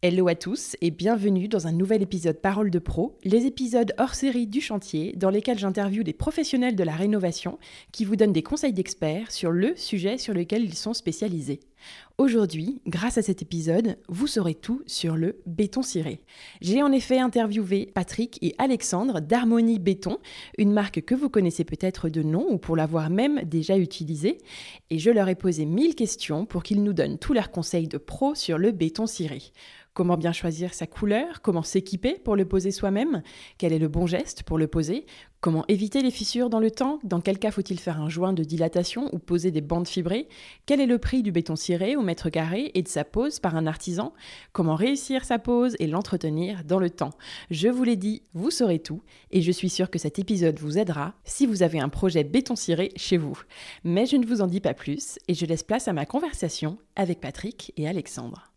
Hello à tous et bienvenue dans un nouvel épisode Parole de Pro, les épisodes hors série du chantier dans lesquels j'interviewe des professionnels de la rénovation qui vous donnent des conseils d'experts sur le sujet sur lequel ils sont spécialisés. Aujourd'hui, grâce à cet épisode, vous saurez tout sur le béton ciré. J'ai en effet interviewé Patrick et Alexandre d'Harmonie Béton, une marque que vous connaissez peut-être de nom ou pour l'avoir même déjà utilisée, et je leur ai posé mille questions pour qu'ils nous donnent tous leurs conseils de pro sur le béton ciré. Comment bien choisir sa couleur? Comment s'équiper pour le poser soi-même? Quel est le bon geste pour le poser? Comment éviter les fissures dans le temps? Dans quel cas faut-il faire un joint de dilatation ou poser des bandes fibrées? Quel est le prix du béton ciré au mètre carré et de sa pose par un artisan? Comment réussir sa pose et l'entretenir dans le temps? Je vous l'ai dit, vous saurez tout et je suis sûre que cet épisode vous aidera si vous avez un projet béton ciré chez vous. Mais je ne vous en dis pas plus et je laisse place à ma conversation avec Patrick et Alexandre.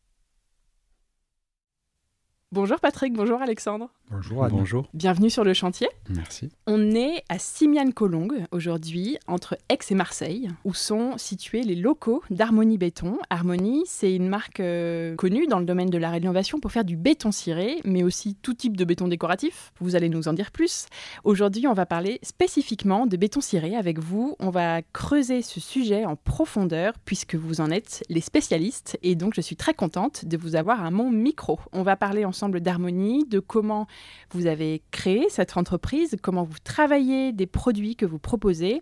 Bonjour Patrick, bonjour Alexandre. Bonjour Anne. Bonjour. Bienvenue sur le chantier. Merci. On est à Simiane-Colongue aujourd'hui, entre Aix et Marseille, où sont situés les locaux d'Harmonie Béton. Harmonie, c'est une marque euh, connue dans le domaine de la rénovation pour faire du béton ciré, mais aussi tout type de béton décoratif. Vous allez nous en dire plus. Aujourd'hui, on va parler spécifiquement de béton ciré avec vous. On va creuser ce sujet en profondeur puisque vous en êtes les spécialistes et donc je suis très contente de vous avoir à mon micro. On va parler ensemble d'harmonie, de comment vous avez créé cette entreprise, comment vous travaillez des produits que vous proposez.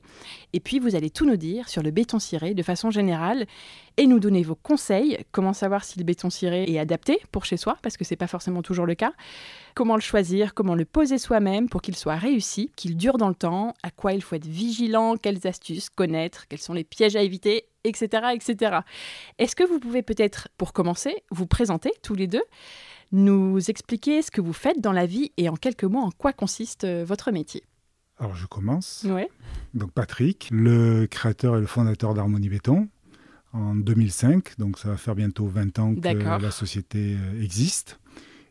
Et puis, vous allez tout nous dire sur le béton ciré de façon générale et nous donner vos conseils. Comment savoir si le béton ciré est adapté pour chez soi, parce que ce n'est pas forcément toujours le cas. Comment le choisir, comment le poser soi-même pour qu'il soit réussi, qu'il dure dans le temps, à quoi il faut être vigilant, quelles astuces connaître, quels sont les pièges à éviter, etc. etc. Est-ce que vous pouvez peut-être, pour commencer, vous présenter tous les deux nous expliquer ce que vous faites dans la vie et en quelques mots en quoi consiste euh, votre métier. Alors je commence. Ouais. Donc Patrick, le créateur et le fondateur d'Harmonie Béton en 2005, donc ça va faire bientôt 20 ans que la société euh, existe.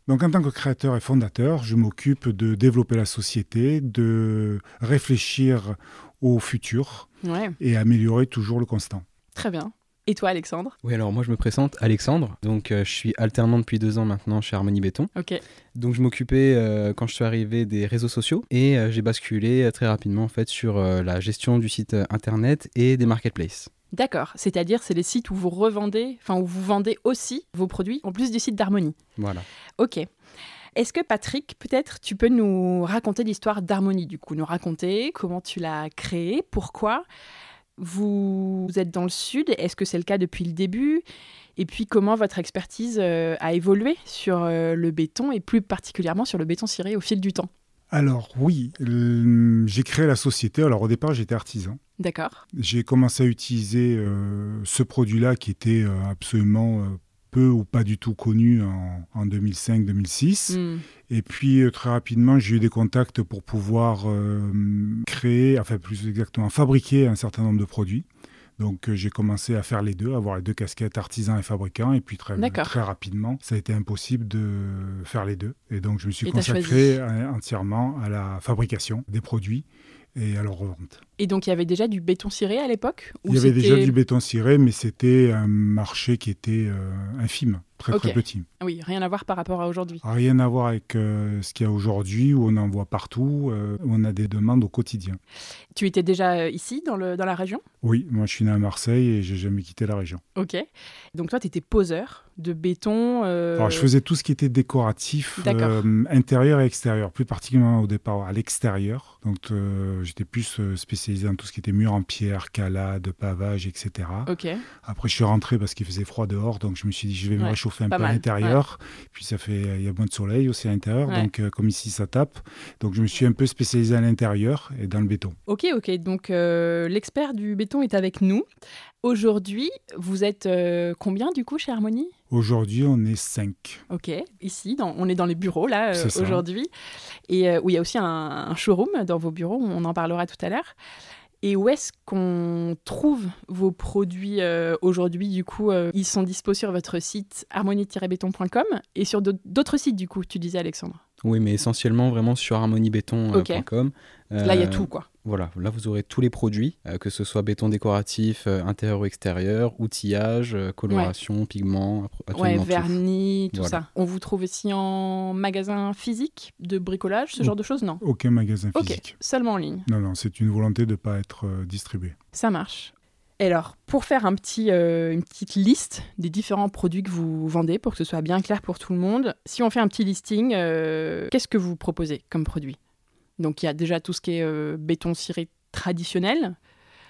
Donc en tant que créateur et fondateur, je m'occupe de développer la société, de réfléchir au futur et améliorer toujours le constant. Très bien. Et toi, Alexandre? Oui, alors moi je me présente Alexandre. Donc euh, je suis alternant depuis deux ans maintenant chez Harmonie Béton. Ok. Donc je m'occupais euh, quand je suis arrivé des réseaux sociaux et euh, j'ai basculé très rapidement en fait sur la gestion du site internet et des marketplaces. D'accord, c'est-à-dire c'est les sites où vous revendez, enfin où vous vendez aussi vos produits en plus du site d'Harmonie. Voilà. Ok. Est-ce que Patrick, peut-être tu peux nous raconter l'histoire d'Harmonie du coup, nous raconter comment tu l'as créée, pourquoi? Vous êtes dans le sud, est-ce que c'est le cas depuis le début? Et puis comment votre expertise euh, a évolué sur euh, le béton et plus particulièrement sur le béton ciré au fil du temps? Alors oui, j'ai créé la société. Alors au départ, j'étais artisan. D'accord. J'ai commencé à utiliser euh, ce produit-là qui était absolument peu ou pas du tout connu en, 2005-2006. Hmm. Et puis euh, très rapidement, j'ai eu des contacts pour pouvoir euh, créer, enfin plus exactement, fabriquer un certain nombre de produits. Donc euh, j'ai commencé à faire les deux, avoir les deux casquettes artisan et fabricant. Et puis très, très rapidement, ça a été impossible de faire les deux. Et donc je me suis consacré entièrement à la fabrication des produits et à leur revente. Et donc il y avait déjà du béton ciré à l'époque Il y avait déjà du béton ciré, mais c'était un marché qui était euh, infime. Très très petit. Oui, rien à voir par rapport à aujourd'hui. Rien à voir avec euh, ce qu'il y a aujourd'hui, où on en voit partout, euh, où on a des demandes au quotidien. Tu étais déjà euh, ici, dans, le, dans la région? Oui, moi je suis né à Marseille et j'ai jamais quitté la région. Ok. Donc toi, tu étais poseur de béton Alors, je faisais tout ce qui était décoratif, intérieur et extérieur, plus particulièrement au départ à l'extérieur. Donc j'étais plus spécialisé dans tout ce qui était mur en pierre, calade, pavage, etc. Ok. Après, je suis rentré parce qu'il faisait froid dehors, donc je me suis dit, je vais me réchauffer un peu à l'intérieur. Puis ça fait, il y a moins de soleil aussi à l'intérieur, donc euh, comme ici, ça tape. Donc je me suis un peu spécialisé à l'intérieur et dans le béton. Ok, ok. Donc euh, l'expert du béton est avec nous. Aujourd'hui, vous êtes euh, combien du coup chez Harmonie? Aujourd'hui, on est 5. Ok, ici, on est dans les bureaux là aujourd'hui. Et où il y a aussi un, un, showroom dans vos bureaux, on en parlera tout à l'heure. Et où est-ce qu'on trouve vos produits euh, aujourd'hui Du coup, euh, ils sont dispos sur votre site harmonie-béton.com et sur d'autres sites, du coup, tu disais, Alexandre? Oui, mais essentiellement vraiment sur harmoniebéton.com. Euh, Là, il y a tout, quoi. Voilà, là vous aurez tous les produits, que ce soit béton décoratif, intérieur ou extérieur, outillage, coloration, pigments, ouais, vernis, tout, ça. On vous trouve aussi en magasin physique de bricolage, ce genre de choses Non. Aucun magasin physique. seulement en ligne. Non, non, c'est une volonté de ne pas être distribué. Ça marche. Et alors, pour faire un petit, euh, une petite liste des différents produits que vous vendez, pour que ce soit bien clair pour tout le monde, si on fait un petit listing, euh, qu'est-ce que vous proposez comme produit? Donc, il y a déjà tout ce qui est euh, béton ciré traditionnel.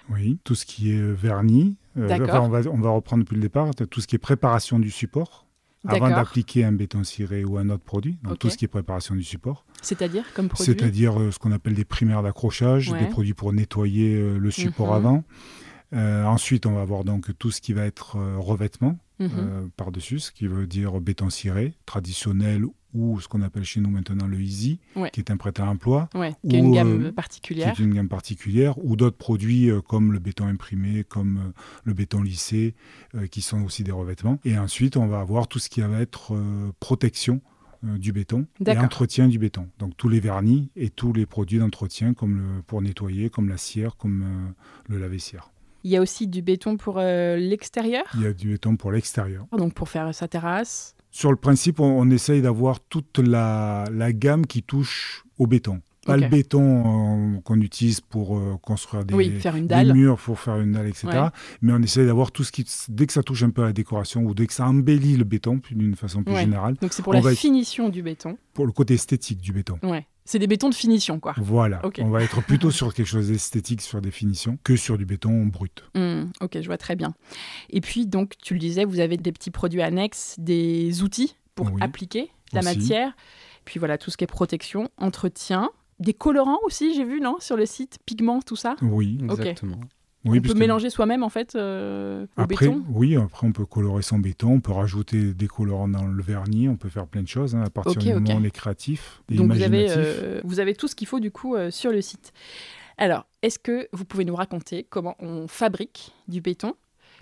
Oui, tout ce qui est vernis. Enfin, on, va, on va reprendre depuis le départ. Tout ce qui est préparation du support avant d'appliquer un béton ciré ou un autre produit, donc tout ce qui est préparation du support. C'est-à-dire comme produit? C'est-à-dire ce qu'on appelle des primaires d'accrochage, des produits pour nettoyer le support mhm. avant. Euh, ensuite, on va avoir donc tout ce qui va être euh, revêtement mhm. euh, par-dessus, ce qui veut dire béton ciré, traditionnel ou ce qu'on appelle chez nous maintenant le Easy, qui est un prêt à emploi. qui est une gamme particulière. Qui est une gamme particulière, ou d'autres produits comme le béton imprimé, comme le béton lissé, qui sont aussi des revêtements. Et ensuite, on va avoir tout ce qui va être protection du béton et entretien du béton. Donc tous les vernis et tous les produits d'entretien comme le, pour nettoyer, comme la cire, comme le lave-cire. Il y a aussi du béton pour euh, l'extérieur Il y a du béton pour l'extérieur. Donc pour faire sa terrasse Sur le principe, on, essaye d'avoir toute la, gamme qui touche au béton. Pas le béton euh, qu'on utilise pour euh, construire des, murs, pour faire une dalle, etc. Mais on essaye d'avoir tout ce qui, dès que ça touche un peu à la décoration ou dès que ça embellit le béton d'une façon plus générale. Donc c'est pour la finition du béton. Pour le côté esthétique du béton. Ouais. C'est des bétons de finition, quoi. Voilà. On va être plutôt sur quelque chose d'esthétique, sur des finitions, que sur du béton brut. Hmm, ok, je vois très bien. Et puis, donc, tu le disais, vous avez des petits produits annexes, des outils pour appliquer la matière. Puis voilà, tout ce qui est protection, entretien. Des colorants aussi, j'ai vu, non Sur le site, pigments, tout ça? Oui, exactement on peut mélanger soi-même en fait euh, au après, béton? Oui, après on peut colorer son béton, on peut rajouter des colorants dans le vernis, on peut faire plein de choses hein, à partir du moment où on est créatif et Donc vous avez, euh, vous avez tout ce qu'il faut du coup euh, sur le site. Alors, est-ce que vous pouvez nous raconter comment on fabrique du béton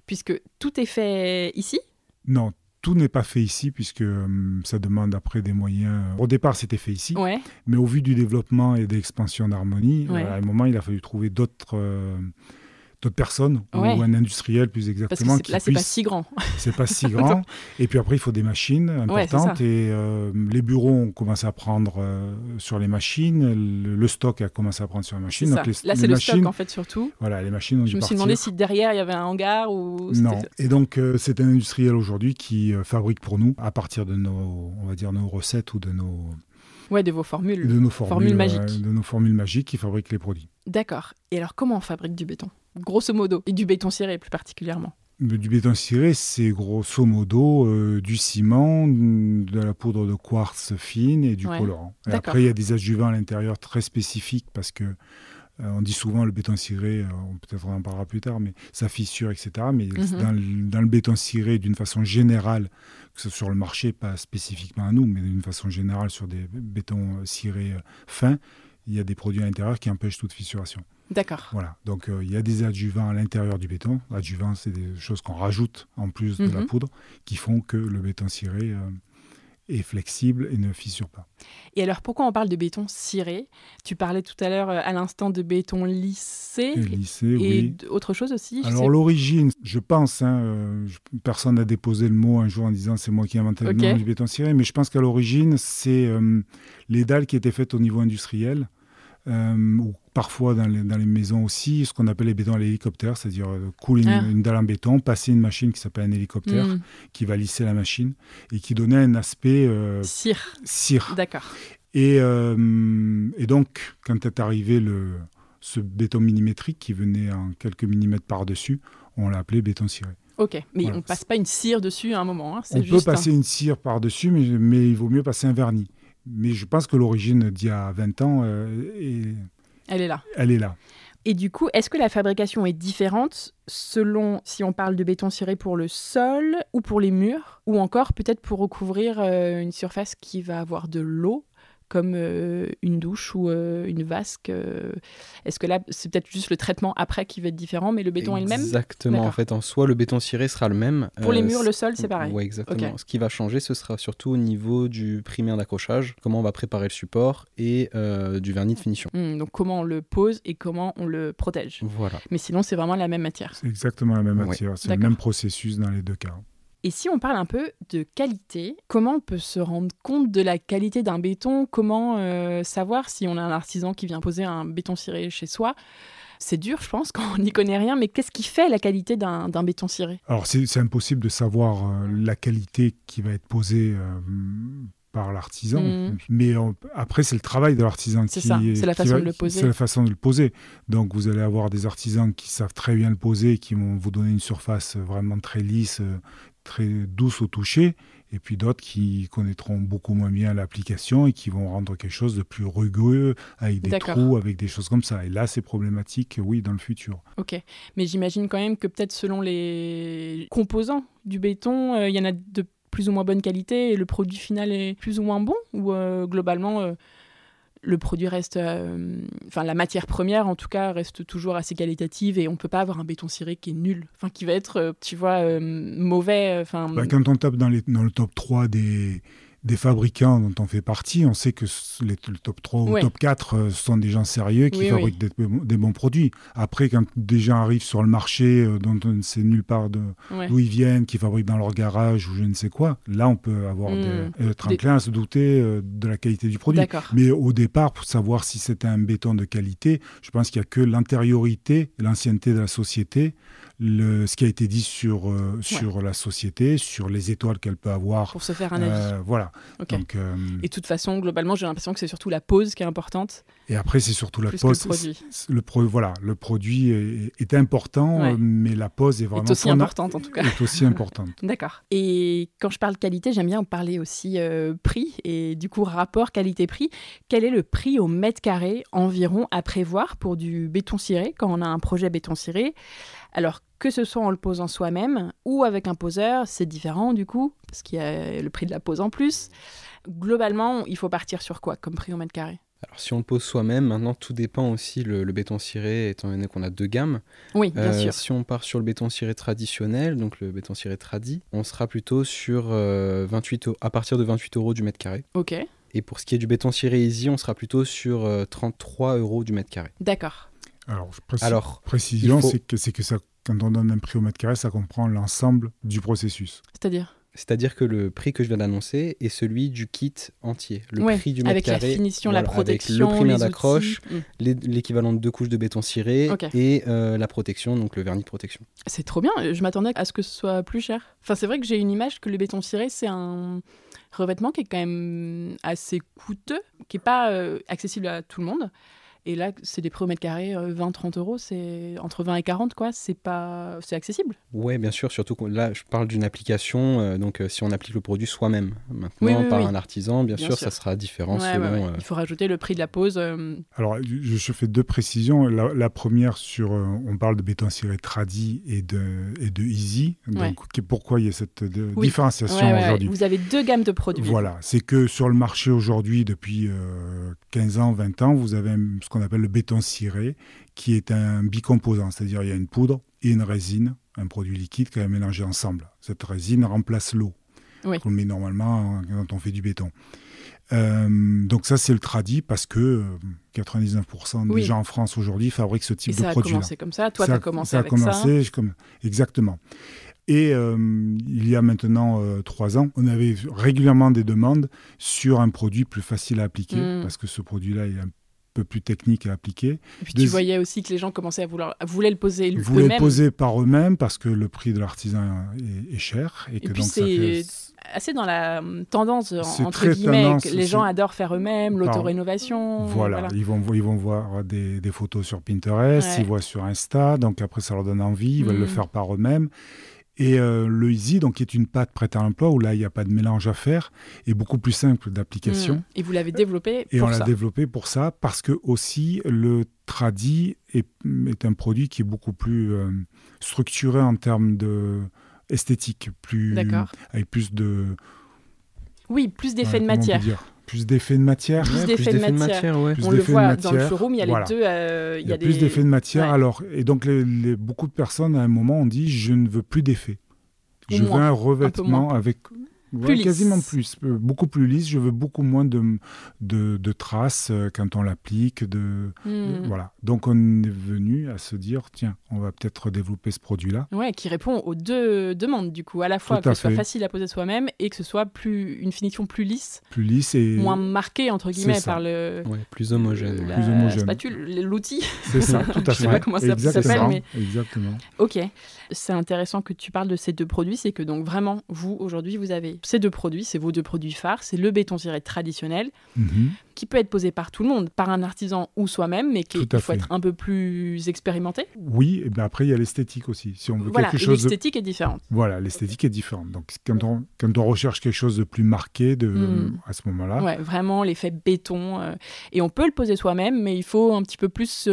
Puisque tout est fait ici? Non, tout n'est pas fait ici puisque ça demande après des moyens. Au départ, c'était fait ici, mais au vu du développement et de l'expansion d'Harmonie, à un moment, il a fallu trouver d'autres d'autres personnes ou un industriel plus exactement. Parce que là, c'est pas si grand. C'est pas si grand. et puis après, il faut des machines importantes. et euh, les bureaux ont commencé à prendre euh, sur les machines. Le, stock a commencé à prendre sur les machines. Donc là, c'est le stock en fait surtout. Voilà, les machines ont Je me suis demandé si derrière il y avait un hangar ou. Non. Et donc euh, c'est un industriel aujourd'hui qui fabrique pour nous à partir de nos, on va dire nos recettes ou de nos Ouais, de vos formules. De nos formules, magiques. de nos formules magiques qui fabriquent les produits. D'accord. Et alors, comment on fabrique du béton? Grosso modo. Et du béton ciré, plus particulièrement du béton ciré, c'est grosso modo euh, du ciment, de la poudre de quartz fine et du colorant. Et après, il y a des adjuvants à l'intérieur très spécifiques parce que euh, on dit souvent le béton ciré, euh, peut-être on en parlera plus tard, mais ça fissure, etc. Mais mhm. dans, le, béton ciré, d'une façon générale, que ce soit sur le marché, pas spécifiquement à nous, mais d'une façon générale sur des bétons euh, cirés fins, il y a des produits à l'intérieur qui empêchent toute fissuration. D'accord. Voilà. Donc il y a des adjuvants à l'intérieur du béton. Adjuvants, c'est des choses qu'on rajoute en plus de la mhm. poudre qui font que le béton ciré est flexible et ne fissure pas. Et alors pourquoi on parle de béton ciré? Tu parlais tout à l'heure à l'instant de béton lissé. lissé et autre chose aussi Alors l'origine, je pense, hein, personne n'a déposé le mot un jour en disant c'est moi qui ai inventé le nom du béton ciré, mais je pense qu'à l'origine, c'est les dalles qui étaient faites au niveau industriel euh, ou parfois dans les, dans les, maisons aussi, ce qu'on appelle les bétons à l'hélicoptère, c'est-à-dire euh, couler ah. une, dalle en béton, passer une machine qui s'appelle un hélicoptère, hmm. qui va lisser la machine et qui donnait un aspect... Euh, cire. Cire. D'accord. Et, euh, et, donc, quand est arrivé le, ce béton millimétrique qui venait en quelques millimètres par-dessus, on l'a appelé béton ciré. Ok, mais on ne passe pas une cire dessus à un moment. Hein, on peut passer une cire par-dessus, mais, mais, il vaut mieux passer un vernis mais je pense que l'origine d'il y a 20 ans, euh, elle est là. Elle est là. Et du coup, est-ce que la fabrication est différente selon si on parle de béton ciré pour le sol ou pour les murs, ou encore peut-être pour recouvrir euh, une surface qui va avoir de l'eau comme euh, une douche ou euh, une vasque. Euh, est-ce que là, c'est peut-être juste le traitement après qui va être différent, mais le béton est le même? Exactement. En fait, en soi, le béton ciré sera le même. Pour les murs, le sol, c'est pareil. Oui, exactement. Ce qui va changer, ce sera surtout au niveau du primaire d'accrochage, comment on va préparer le support et du vernis de finition. Hmm, donc, comment on le pose et comment on le protège. Voilà. Mais sinon, c'est vraiment la même matière. C'est exactement la même matière. C'est le même processus dans les deux cas. Et si on parle un peu de qualité, comment on peut se rendre compte de la qualité d'un béton? Comment euh, savoir si on a un artisan qui vient poser un béton ciré chez soi? C'est dur, je pense, quand on n'y connaît rien, mais qu'est-ce qui fait la qualité d'un béton ciré? Alors, c'est impossible de savoir euh, la qualité qui va être posée euh, par l'artisan. Mmh. Mais après, c'est le travail de l'artisan qui. C'est c'est la façon de le poser. C'est la façon de le poser. Donc, vous allez avoir des artisans qui savent très bien le poser, qui vont vous donner une surface vraiment très lisse, très douce au toucher, et puis d'autres qui connaîtront beaucoup moins bien l'application et qui vont rendre quelque chose de plus rugueux, avec des trous, avec des choses comme ça. Et là, c'est problématique, oui, dans le futur. Ok, mais j'imagine quand même que peut-être selon les composants du béton, euh, il y en a de plus ou moins bonne qualité et le produit final est plus ou moins bon, ou euh, globalement... Euh, le produit reste, euh, enfin la matière première en tout cas reste toujours assez qualitative et on peut pas avoir un béton ciré qui est nul, enfin qui va être, euh, tu vois, euh, mauvais. Enfin. Quand on tape dans, les, dans le top 3 des des fabricants dont on fait partie, on sait que les, le top 3 ou top 4 euh, sont des gens sérieux qui fabriquent Des, bons produits. Après, quand des gens arrivent sur le marché euh, dont on ne sait nulle part d'où ils viennent, qui fabriquent dans leur garage ou je ne sais quoi, là, on peut avoir hmm. des, être enclin à se douter euh, de la qualité du produit. Mais au départ, pour savoir si c'était un béton de qualité, je pense qu'il n'y a que l'antériorité, l'ancienneté de la société le, ce qui a été dit sur, euh, sur la société, sur les étoiles qu'elle peut avoir. Pour se faire un avis. Euh, Donc, euh, et de toute façon, globalement, j'ai l'impression que c'est surtout la pause qui est importante. Et après, c'est surtout la pause. le produit. Le voilà, le produit est, important, mais la pause est vraiment. Est aussi importante en tout cas. Est aussi importante. D'accord. Et quand je parle qualité, j'aime bien en parler aussi prix et du coup rapport qualité-prix. Quel est le prix au mètre carré environ à prévoir pour du béton ciré quand on a un projet béton ciré? Alors que ce soit en le posant soi-même ou avec un poseur, c'est différent du coup, parce qu'il y a le prix de la pose en plus. Globalement, il faut partir sur quoi comme prix au mètre carré? Alors si on le pose soi-même, maintenant tout dépend aussi le, béton ciré, étant donné qu'on a deux gammes. Oui, bien euh, sûr. Si on part sur le béton ciré traditionnel, donc le béton ciré tradi, on sera plutôt sur 28 euh, à partir de 28 euros du mètre carré. Ok. Et pour ce qui est du béton ciré easy, on sera plutôt sur 33 euh, euros du mètre carré. D'accord. Alors, Alors précision, c'est que, que ça, quand on donne un prix au mètre carré, ça comprend l'ensemble du processus. C'est-à-dire? C'est-à-dire que le prix que je viens d'annoncer est celui du kit entier. Le prix du mètre avec carré. la finition, la protection. Avec le primaire d'accroche, mm. l'équivalent de deux couches de béton ciré et euh, la protection, donc le vernis de protection. C'est trop bien. Je m'attendais à ce que ce soit plus cher. Enfin, c'est vrai que j'ai une image que le béton ciré, c'est un revêtement qui est quand même assez coûteux, qui n'est pas euh, accessible à tout le monde. Et là, c'est des prix au mètre carré, 20-30 euh, euros, c'est entre 20 et 40, quoi. C'est pas, c'est accessible. Ouais, bien sûr. Surtout que là, je parle d'une application. Euh, donc, euh, si on applique le produit soi-même, maintenant par un artisan, bien, sûr, ça sera différent selon. Il faut rajouter le prix de la pose. Alors, je, fais deux précisions. La, première sur, on parle de béton ciré tradi et de et de easy. Donc, pourquoi il y a cette différenciation aujourd'hui? Vous avez deux gammes de produits. Voilà, c'est que sur le marché aujourd'hui, depuis 15 ans, 20 ans, vous avez ce qu'on on appelle le béton ciré, qui est un bicomposant, c'est-à-dire il y a une poudre et une résine, un produit liquide qui est mélangé ensemble. Cette résine remplace l'eau. qu'on met normalement quand on fait du béton. Euh, donc ça, c'est le tradit parce que 99% des gens en France aujourd'hui fabriquent ce type de produit. Ça a commencé comme ça. Toi, tu as commencé ça avec a commencé, ça. Comme... Exactement. Et euh, il y a maintenant euh, trois ans, on avait régulièrement des demandes sur un produit plus facile à appliquer hmm. parce que ce produit-là est un peu plus technique à appliquer. Et puis tu voyais aussi que les gens commençaient à vouloir, voulaient le poser eux-mêmes. Voulaient le poser par eux-mêmes parce que le prix de l'artisan est, cher et, que donc ça fait assez dans la hum, tendance, entre guillemets, les gens adorent faire eux-mêmes, l'auto-rénovation. Voilà, Ils, vont, ils vont voir des, photos sur Pinterest, ils voient sur Insta, donc après ça leur donne envie, ils veulent le mmh. faire par eux-mêmes. Et euh, le Easy, donc, qui est une pâte prête à l'emploi, où là, il n'y a pas de mélange à faire, est beaucoup plus simple d'application. Mmh. Et vous l'avez développé pour ça Et on l'a développé pour ça, parce que aussi, le tradi est, est un produit qui est beaucoup plus euh, structuré en termes de esthétique, plus, avec plus de... Oui, plus d'effets de matière. Plus d'effets de matière. Plus d'effets de, matière. ouais. On le voit dans le showroom, il y a les deux. Euh, il y a, plus d'effets de matière. Alors, et donc, les, beaucoup de personnes, à un moment, ont dit Je ne veux plus d'effets. Je veux un revêtement avec quasiment plus, euh, beaucoup plus lisse. Je veux beaucoup moins de, de, traces euh, quand on l'applique. De, hmm. voilà. Donc on est venu à se dire tiens, on va peut-être développer ce produit-là. Ouais, qui répond aux deux demandes du coup, à la fois que ce soit facile à poser soi-même et que ce soit plus une finition plus lisse, plus lisse et moins marquée entre guillemets par le ouais, plus homogène, la plus homogène. spatule, l'outil. C'est ça, tout à fait. Je sais pas comment ça s'appelle, mais exactement. Ok, c'est intéressant que tu parles de ces deux produits, c'est que donc vraiment vous aujourd'hui vous avez ces deux produits, c'est vos deux produits phares, c'est le béton ciré traditionnel, mhm. qui peut être posé par tout le monde, par un artisan ou soi-même, mais qui faut être un peu plus expérimenté. Oui, et bien après il y a l'esthétique aussi. Si on veut voilà, quelque chose, l'esthétique est différente. Voilà, l'esthétique est différente. Donc quand on, quand on recherche quelque chose de plus marqué, de hmm. à ce moment-là. Ouais, vraiment l'effet béton. Euh, et on peut le poser soi-même, mais il faut un petit peu plus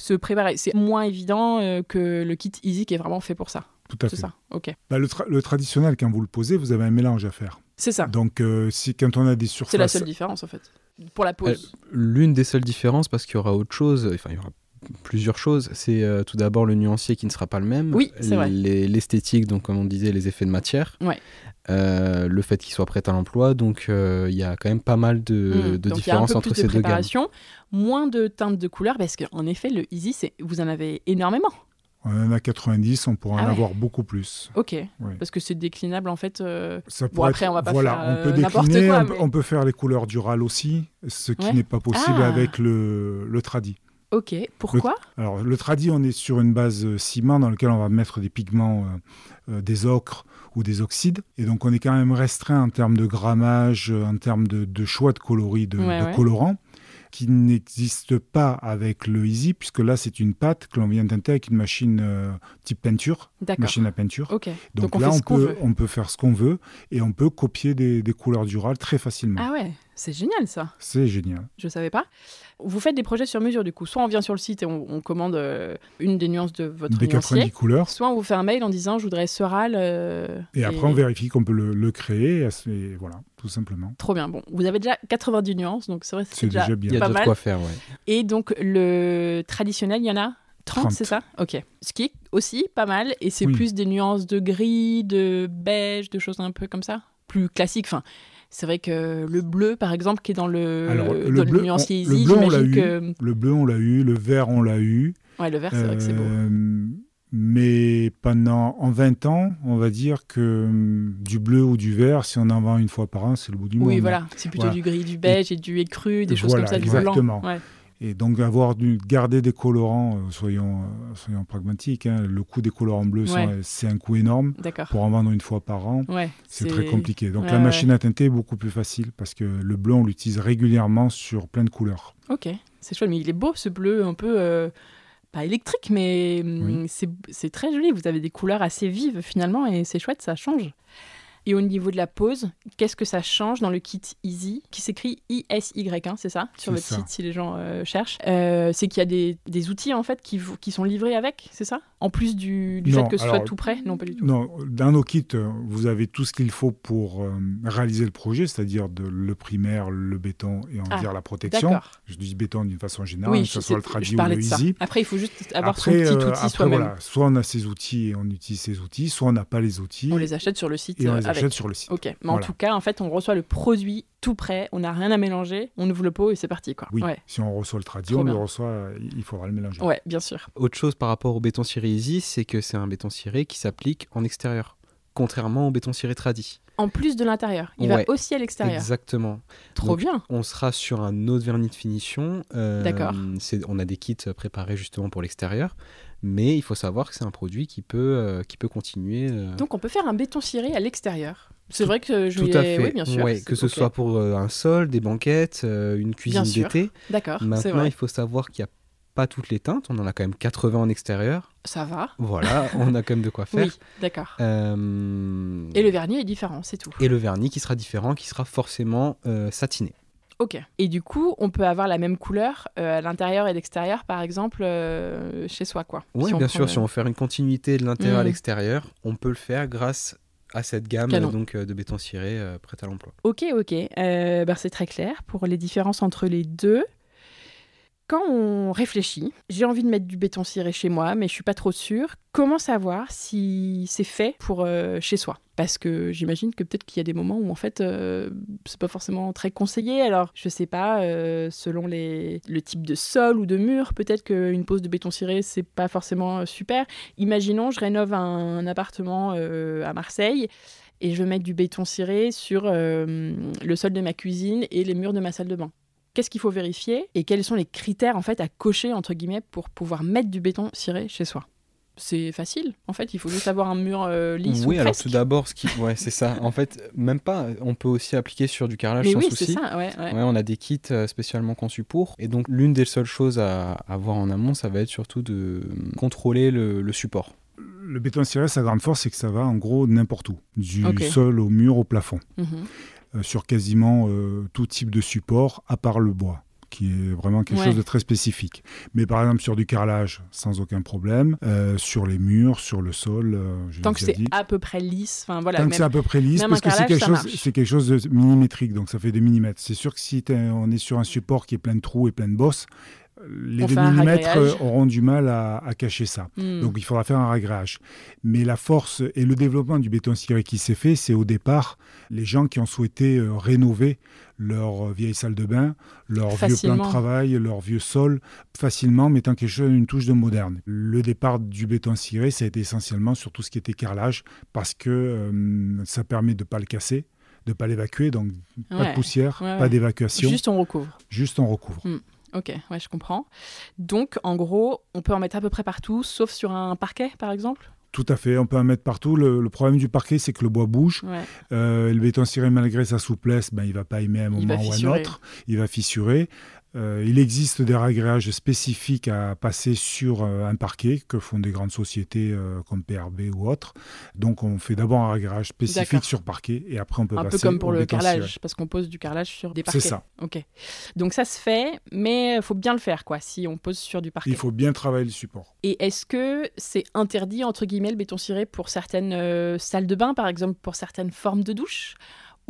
se préparer. C'est moins évident euh, que le kit Easy qui est vraiment fait pour ça. Tout à fait. Ça, ok. Bah, le, traditionnel, quand vous le posez, vous avez un mélange à faire. C'est ça. Donc, euh, si, quand on a des surfaces... C'est la seule différence, en fait, pour la pose. Euh, l'une des seules différences, parce qu'il y aura autre chose, enfin, il y aura plusieurs choses. C'est euh, tout d'abord le nuancier qui ne sera pas le même. Oui, c'est vrai. L'esthétique, donc comme on disait, les effets de matière. Ouais. le fait qu'il soit prêt à l'emploi, donc il y a quand même pas mal de, mmh. de différences entre ces deux gammes. Moins de teintes de couleurs, parce qu'en effet, le Easy, vous en avez énormément. On en a 90, on pourra en ah avoir beaucoup plus. Ok, parce que c'est déclinable en fait. Euh, bon, après, on va pas voilà, faire on peut euh, quoi. On, peut faire les couleurs durales aussi, ce qui n'est pas possible ah. avec le, le tradi. Ok, pourquoi Alors, le tradi, on est sur une base euh, ciment dans laquelle on va mettre des pigments, des ocres ou des oxydes. Et donc, on est quand même restreint en termes de grammage, en termes de, choix de coloris, de, de colorants qui n'existe pas avec le Easy, puisque là, c'est une pâte que l'on vient teinter avec une machine euh, type peinture, machine à peinture. Donc, là, on, peut, on peut faire ce qu'on veut et on peut copier des, des couleurs durables très facilement. Ah ouais, c'est génial ça. C'est génial. Je savais pas. Vous faites des projets sur mesure du coup. Soit on vient sur le site et on, commande euh, une des nuances de votre des 90 couleurs. Soit on vous fait un mail en disant je voudrais ce râle. Euh, et, après on vérifie qu'on peut le, créer et voilà, tout simplement. Trop bien. Bon, vous avez déjà 90 nuances, donc c'est vrai c'est déjà, bien. Il y a déjà de quoi faire, ouais. Et donc le traditionnel, il y en a 30, c'est ça? Ok. Ce qui est aussi pas mal, et c'est plus des nuances de gris, de beige, de choses un peu comme ça? Plus classiques, enfin... C'est vrai que le bleu, par exemple, qui est dans le, le, bleu, nuancier Easy, le bleu, on l'a eu. Que... Le bleu, on l'a eu. Le vert, on l'a eu. Ouais, le vert, c'est vrai que c'est beau. Euh, mais pendant en 20 ans, on va dire que hum, du bleu ou du vert, si on en vend une fois par an, c'est le bout du monde. Oui, voilà. C'est plutôt du gris, du beige et, du écru, des choses comme ça, du blanc. Ouais. Et donc avoir dû garder des colorants, euh, soyons, euh, soyons pragmatiques, hein, le coût des colorants bleus, c'est un coût énorme. Pour en vendre une fois par an, c'est très compliqué. Donc la machine à teinter est beaucoup plus facile parce que le bleu, on l'utilise régulièrement sur plein de couleurs. Ok, c'est chouette, mais il est beau ce bleu un peu... Euh, pas électrique, mais hum, c'est très joli. Vous avez des couleurs assez vives finalement et c'est chouette, ça change. Et au niveau de la pose, qu'est-ce que ça change dans le kit Easy, qui s'écrit I-S-Y, hein, c'est ça, sur votre site si les gens euh, cherchent. Euh, c'est qu'il y a des, des, outils en fait qui, qui sont livrés avec, c'est ça? En plus du, fait que ce soit tout prêt? Non, pas du tout. Non, dans nos kits, vous avez tout ce qu'il faut pour euh, réaliser le projet, c'est-à-dire le primaire, le béton et va ah, dire la protection. Je dis béton d'une façon générale, que ce soit le tradit ou le easy. Après, il faut juste avoir son petit euh, outil soi-même. Soit on a ses outils et on utilise ses outils, soit on n'a pas les outils. On les achète sur le site. Et on les achète sur le site. Ok, mais en tout cas, en fait, on reçoit le produit tout prêt, on n'a rien à mélanger, on ouvre le pot et c'est parti. Quoi. Oui, si on reçoit le tradit, on le reçoit, il faudra le mélanger. Ouais, bien sûr. Autre chose par rapport au béton ciré Easy, c'est que c'est un béton ciré qui s'applique en extérieur, contrairement au béton ciré tradit. En plus de l'intérieur, il va aussi à l'extérieur. Exactement. Trop bien. On sera sur un autre vernis de finition. Euh, D'accord. On a des kits préparés justement pour l'extérieur mais il faut savoir que c'est un produit qui peut, euh, qui peut continuer. Euh. Donc on peut faire un béton ciré à l'extérieur. C'est vrai que je Tout à fait. Oui, bien sûr. que ce soit pour un sol, des banquettes, une cuisine d'été. D'accord. Maintenant, il faut savoir qu'il n'y a pas toutes les teintes. On en a quand même 80 en extérieur. Ça va. Voilà, on a quand même de quoi faire. Oui, d'accord. Et le vernis est différent, c'est tout. Et le vernis qui sera différent, qui sera forcément satiné. Ok. Et du coup, on peut avoir la même couleur euh, à l'intérieur et l'extérieur, par exemple, euh, chez soi, quoi. Oui, bien sûr. Si on veut faire une continuité de l'intérieur à hmm. l'extérieur, on peut le faire grâce à cette gamme donc euh, de béton ciré prête à l'emploi. Ok, ok. Bah, c'est très clair pour les différences entre les deux quand on réfléchit, j'ai envie de mettre du béton ciré chez moi, mais je suis pas trop sûre. Comment savoir si c'est fait pour euh, chez soi? Parce que j'imagine que peut-être qu'il y a des moments où en fait euh, c'est pas forcément très conseillé. Alors je sais pas, euh, selon les, le type de sol ou de mur, peut-être qu'une pose de béton ciré c'est pas forcément super. Imaginons, je rénove un, appartement à Marseille et je veux mettre du béton ciré sur le sol de ma cuisine et les murs de ma salle de bain qu'est-ce qu'il faut vérifier et quels sont les critères en fait à cocher entre guillemets pour pouvoir mettre du béton ciré chez soi c'est facile. En fait, il faut juste avoir un mur euh, lisse. Oui, alors tout d'abord, ce qui, ouais, c'est ça. En fait, même pas. On peut aussi appliquer sur du carrelage Mais sans oui, souci. c'est ça. Ouais, ouais. on a des kits euh, spécialement conçus pour. Et donc, l'une des seules choses à, avoir en amont, ça va être surtout de contrôler le, support. Le béton ciré, sa grande force, c'est que ça va en gros n'importe où, du sol au mur, au plafond. Mhm. Euh, sur quasiment euh, tout type de support, à part le bois qui est vraiment quelque chose de très spécifique. Mais par exemple sur du carrelage, sans aucun problème, euh, sur les murs, sur le sol. Tant que c'est à peu près lisse, enfin voilà. Tant que c'est à peu près lisse, parce que c'est quelque chose, c'est quelque chose de millimétrique, donc ça fait des millimètres. C'est sûr que si on est sur un support qui est plein de trous et plein de bosses, les 2 mm auront du mal à, cacher ça. Hmm. Donc il faudra faire un ragréage. Mais la force et le développement du béton ciré qui s'est fait, c'est au départ les gens qui ont souhaité euh, rénover leur euh, vieille salle de bain, leur vieux plan de travail, leur vieux sol, facilement, mettant quelque chose, une touche de moderne. Le départ du béton ciré, ça a été essentiellement sur tout ce qui était carrelage, parce que euh, ça permet de ne pas le casser de ne pas l'évacuer, donc pas de poussière, pas d'évacuation. Juste on recouvre. Juste on recouvre. Hmm. Ok, ouais, je comprends. Donc, en gros, on peut en mettre à peu près partout, sauf sur un parquet, par exemple? Tout à fait, on peut en mettre partout. Le, problème du parquet, c'est que le bois bouge. Euh, le béton ciré, malgré sa souplesse, ben, il ne va pas aimer un moment ou un autre. Il va fissurer. Euh, il existe des ragréages spécifiques à passer sur euh, un parquet que font des grandes sociétés euh, comme PRB ou autres. Donc on fait d'abord un ragréage spécifique sur parquet et après on peut un passer peu comme pour le carrelage parce qu'on pose du carrelage sur des parquets. C'est ça. Ok. Donc ça se fait, mais il faut bien le faire quoi si on pose sur du parquet. Il faut bien travailler le support. Et est-ce que c'est interdit entre guillemets le béton ciré pour certaines salles de bain par exemple pour certaines formes de douche?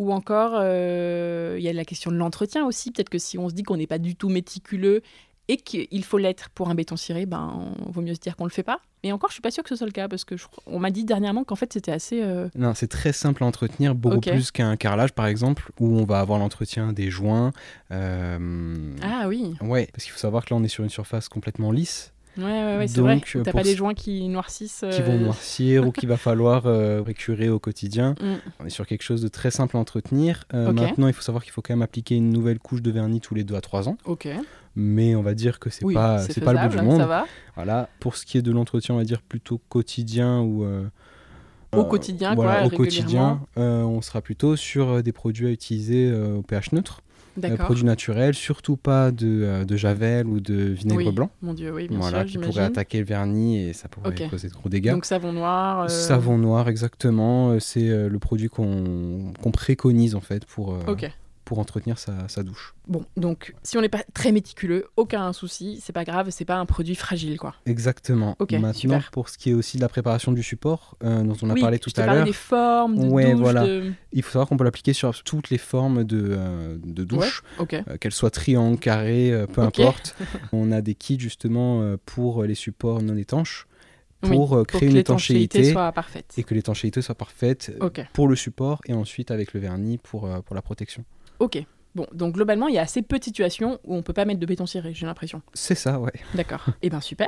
Ou encore, euh, il y a la question de l'entretien aussi. Peut-être que si on se dit qu'on n'est pas du tout méticuleux et qu'il faut l'être pour un béton ciré, ben, on vaut mieux se dire qu'on ne le fait pas. Mais encore, je suis pas sûre que ce soit le cas parce que on m'a dit dernièrement qu'en fait c'était assez. Euh, non, c'est très simple à entretenir, beaucoup plus qu'un carrelage par exemple, où on va avoir l'entretien des joints. Euh, ah oui. Ouais, parce qu'il faut savoir que là on est sur une surface complètement lisse. Ouais, ouais, ouais c'est vrai. T'as pas des joints qui noircissent. Qui vont euh, noircir ou qu'il va falloir euh, récurer au quotidien. Mm. On est sur quelque chose de très simple à entretenir. Euh, maintenant, il faut savoir qu'il faut quand même appliquer une nouvelle couche de vernis tous les 2 à 3 ans. Ok. Mais on va dire que c'est pas, c'est pas le bout du monde. Voilà. Pour ce qui est de l'entretien, on va dire plutôt quotidien ou. au quotidien, quoi, Au quotidien, on sera plutôt sur des produits à utiliser au pH neutre. Euh, produits naturels, surtout pas de, euh, de, javel ou de vinaigre blanc. Mon Dieu, oui, bien voilà, qui pourrait attaquer le vernis et ça pourrait causer de gros dégâts. Donc savon noir. Euh, savon noir, exactement. C'est le produit qu'on préconise en fait pour, pour entretenir sa, douche. Bon, donc si on n'est pas très méticuleux, aucun souci, c'est pas grave, c'est pas un produit fragile quoi. Exactement. Ok, Maintenant, pour ce qui est aussi de la préparation du support, euh, dont on a parlé tout à l'heure. des formes, de ouais, voilà. Il faut savoir qu'on peut l'appliquer sur toutes les formes de, euh, de douche, ouais, euh, qu'elles soient triangles, carrées, peu importe. on a des kits justement pour les supports non étanches pour, créer une étanchéité, soit parfaite. et que l'étanchéité soit parfaite pour le support et ensuite avec le vernis pour, pour la protection. Ok. Bon, donc globalement, il y a assez peu de situations où on peut pas mettre de béton ciré, j'ai l'impression. C'est ça, ouais. D'accord. eh bien, super.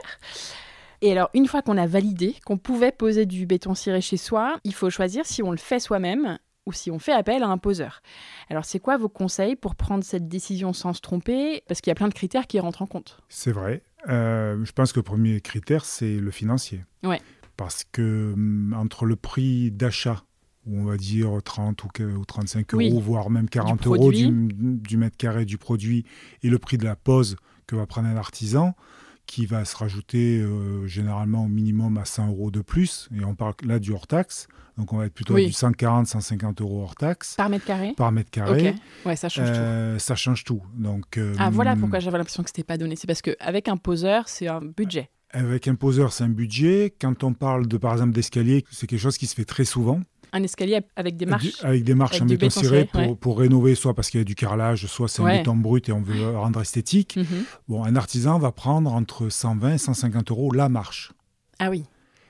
Et alors, une fois qu'on a validé qu'on pouvait poser du béton ciré chez soi, il faut choisir si on le fait soi-même ou si on fait appel à un poseur. Alors, c'est quoi vos conseils pour prendre cette décision sans se tromper? Parce qu'il y a plein de critères qui rentrent en compte. C'est vrai. Euh, je pense que le premier critère, c'est le financier. Ouais. Parce que hum, entre le prix d'achat ou on va dire 30 ou, 35 euros, voire même 40 euros du, mètre carré du produit, et le prix de la pose que va prendre un artisan, qui va se rajouter euh, généralement au minimum à 100 euros de plus, et on parle là du hors-taxe, donc on va être plutôt à du 140, 150 euros hors taxe. Par mètre carré Par mètre carré. Ouais, ça change tout. Euh, ça change tout. Donc, euh, ah, voilà pourquoi j'avais l'impression que ce n'était pas donné. C'est parce qu'avec un poseur, c'est un budget. Avec un poseur, c'est un budget. Quand on parle de, par exemple, d'escalier, c'est quelque chose qui se fait très souvent un escalier avec des marches. avec des marches en béton, ciré pour, rénover, soit parce qu'il y a du carrelage, soit c'est un béton brut et on veut rendre esthétique. Mhm. Bon, un artisan va prendre entre 120 et 150 euros la marche. Ah oui.